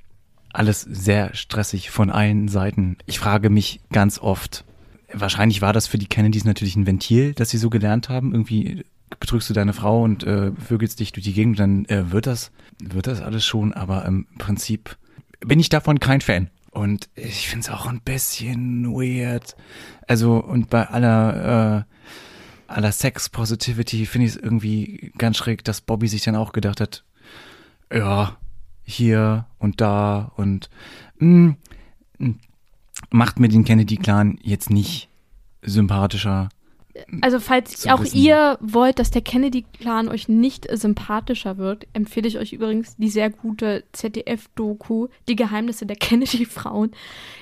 alles sehr stressig von allen Seiten. Ich frage mich ganz oft, wahrscheinlich war das für die Kennedys natürlich ein Ventil, dass sie so gelernt haben. Irgendwie betrügst du deine Frau und äh, vögelst dich durch die Gegend, dann äh, wird das, wird das alles schon, aber im Prinzip bin ich davon kein Fan. Und ich finde es auch ein bisschen weird. Also, und bei aller, äh, aller Sex-Positivity finde ich es irgendwie ganz schräg, dass Bobby sich dann auch gedacht hat, ja, hier und da und mh, mh, macht mir den Kennedy-Clan jetzt nicht sympathischer. Also falls auch wissen. ihr wollt, dass der Kennedy-Clan euch nicht sympathischer wird, empfehle ich euch übrigens die sehr gute ZDF-Doku Die Geheimnisse der Kennedy-Frauen,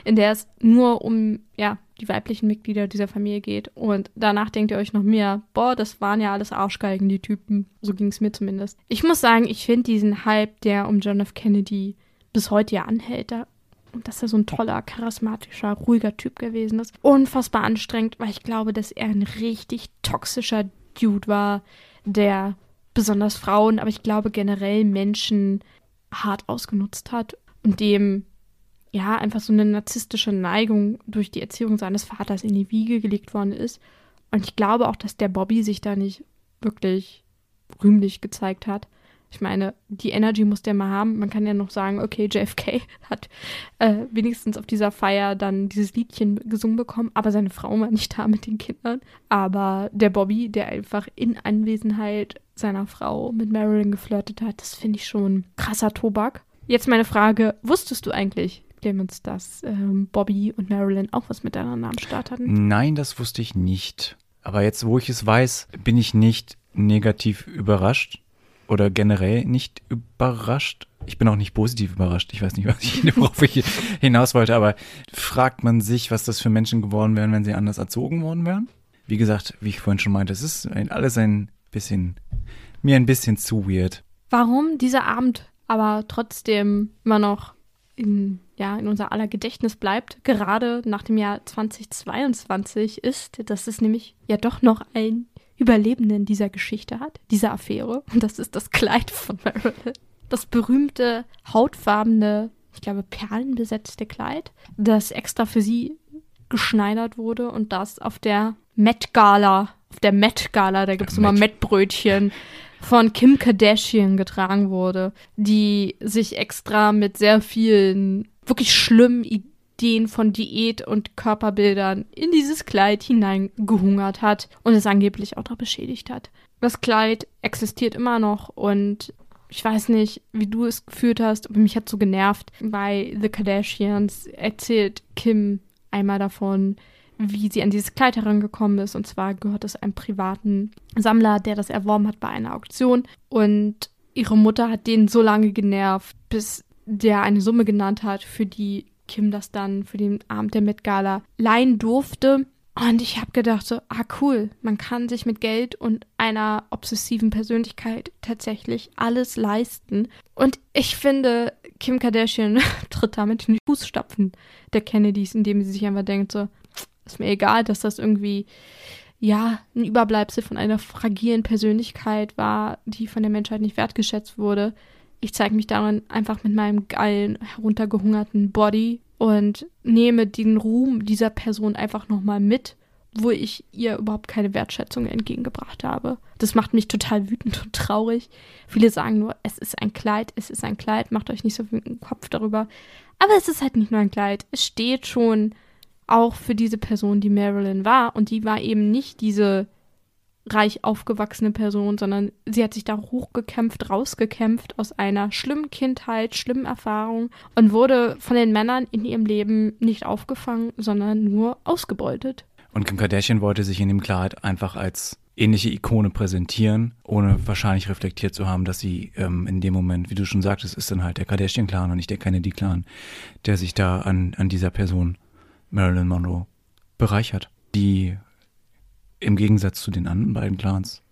in der es nur um ja, die weiblichen Mitglieder dieser Familie geht. Und danach denkt ihr euch noch mehr, boah, das waren ja alles Arschgeigen, die Typen. So ging es mir zumindest. Ich muss sagen, ich finde diesen Hype, der um John F. Kennedy bis heute ja anhält, da dass er so ein toller, charismatischer, ruhiger Typ gewesen ist. Unfassbar anstrengend, weil ich glaube, dass er ein richtig toxischer Dude war, der besonders Frauen, aber ich glaube generell Menschen hart ausgenutzt hat und dem ja einfach so eine narzisstische Neigung durch die Erziehung seines Vaters in die Wiege gelegt worden ist. Und ich glaube auch, dass der Bobby sich da nicht wirklich rühmlich gezeigt hat. Ich meine, die Energy muss der mal haben. Man kann ja noch sagen, okay, JFK hat äh, wenigstens auf dieser Feier dann dieses Liedchen gesungen bekommen, aber seine Frau war nicht da mit den Kindern. Aber der Bobby, der einfach in Anwesenheit seiner Frau mit Marilyn geflirtet hat, das finde ich schon krasser Tobak. Jetzt meine Frage, wusstest du eigentlich, Clemens, dass ähm, Bobby und Marilyn auch was miteinander am Start hatten? Nein, das wusste ich nicht. Aber jetzt, wo ich es weiß, bin ich nicht negativ überrascht oder generell nicht überrascht. Ich bin auch nicht positiv überrascht. Ich weiß nicht, was ich, worauf ich hinaus wollte, aber fragt man sich, was das für Menschen geworden wären, wenn sie anders erzogen worden wären? Wie gesagt, wie ich vorhin schon meinte, es ist ein, alles ein bisschen, mir ein bisschen zu weird. Warum dieser Abend aber trotzdem immer noch in, ja, in unser aller Gedächtnis bleibt, gerade nach dem Jahr 2022, ist, dass es nämlich ja doch noch einen Überlebenden dieser Geschichte hat, dieser Affäre. Und das ist das Kleid von Marilyn. Das berühmte, hautfarbene, ich glaube, perlenbesetzte Kleid, das extra für sie geschneidert wurde und das auf der Met Gala, auf der Met Gala, da gibt es immer Met. Mettbrötchen, von Kim Kardashian getragen wurde, die sich extra mit sehr vielen wirklich schlimmen Ideen von Diät und Körperbildern in dieses Kleid hineingehungert hat und es angeblich auch noch beschädigt hat. Das Kleid existiert immer noch und ich weiß nicht, wie du es gefühlt hast, aber mich hat so genervt. Bei The Kardashians erzählt Kim einmal davon, wie sie an dieses Kleid herangekommen ist. Und zwar gehört es einem privaten Sammler, der das erworben hat bei einer Auktion. Und ihre Mutter hat den so lange genervt, bis der eine Summe genannt hat, für die Kim das dann für den Abend der Met Gala leihen durfte. Und ich habe gedacht so, ah cool, man kann sich mit Geld und einer obsessiven Persönlichkeit tatsächlich alles leisten. Und ich finde, Kim Kardashian tritt damit in die Fußstapfen der Kennedys, indem sie sich einfach denkt so, ist mir egal, dass das irgendwie ja, ein Überbleibsel von einer fragilen Persönlichkeit war, die von der Menschheit nicht wertgeschätzt wurde. Ich zeige mich darin einfach mit meinem geilen, heruntergehungerten Body und nehme den Ruhm dieser Person einfach nochmal mit, wo ich ihr überhaupt keine Wertschätzung entgegengebracht habe. Das macht mich total wütend und traurig. Viele sagen nur, es ist ein Kleid, es ist ein Kleid, macht euch nicht so viel Kopf darüber. Aber es ist halt nicht nur ein Kleid. Es steht schon auch für diese Person, die Marilyn war. Und die war eben nicht diese reich aufgewachsene Person, sondern sie hat sich da hochgekämpft, rausgekämpft aus einer schlimmen Kindheit, schlimmen Erfahrung und wurde von den Männern in ihrem Leben nicht aufgefangen, sondern nur ausgebeutet. Und Kim Kardashian wollte sich in dem Kleid einfach als ähnliche Ikone präsentieren, ohne wahrscheinlich reflektiert zu haben, dass sie ähm, in dem Moment, wie du schon sagtest, ist dann halt der Kardashian-Clan und nicht der Kennedy-Clan, der sich da an, an dieser Person Marilyn Monroe bereichert, die im Gegensatz zu den anderen beiden Clans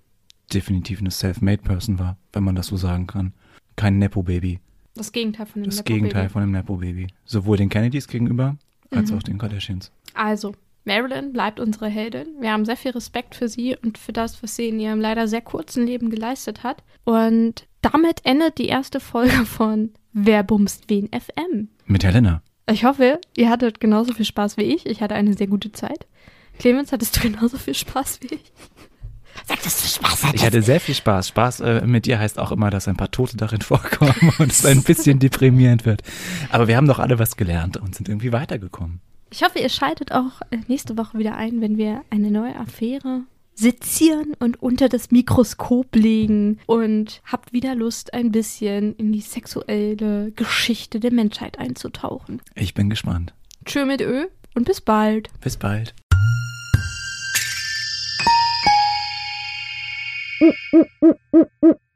definitiv eine self-made Person war, wenn man das so sagen kann. Kein Nepo-Baby. Das Gegenteil von dem Das Gegenteil von dem Nepo-Baby. Sowohl den Kennedys gegenüber als Mhm. auch den Kardashians. Also, Marilyn bleibt unsere Heldin. Wir haben sehr viel Respekt für sie und für das, was sie in ihrem leider sehr kurzen Leben geleistet hat. Und damit endet die erste Folge von Wer bumst wen FM. Mit Helena. Ich hoffe, ihr hattet genauso viel Spaß wie ich. Ich hatte eine sehr gute Zeit. Clemens, hattest du genauso viel Spaß wie ich? Sag, dass du Spaß hattest. Ich hatte sehr viel Spaß. Spaß äh, mit dir heißt auch immer, dass ein paar Tote darin vorkommen und es ein bisschen deprimierend wird. Aber wir haben doch alle was gelernt und sind irgendwie weitergekommen. Ich hoffe, ihr schaltet auch äh, nächste Woche wieder ein, wenn wir eine neue Affäre sezieren und unter das Mikroskop legen und habt wieder Lust, ein bisschen in die sexuelle Geschichte der Menschheit einzutauchen. Ich bin gespannt. Tschö mit Ö und bis bald. Bis bald. うんうんうんうんうん。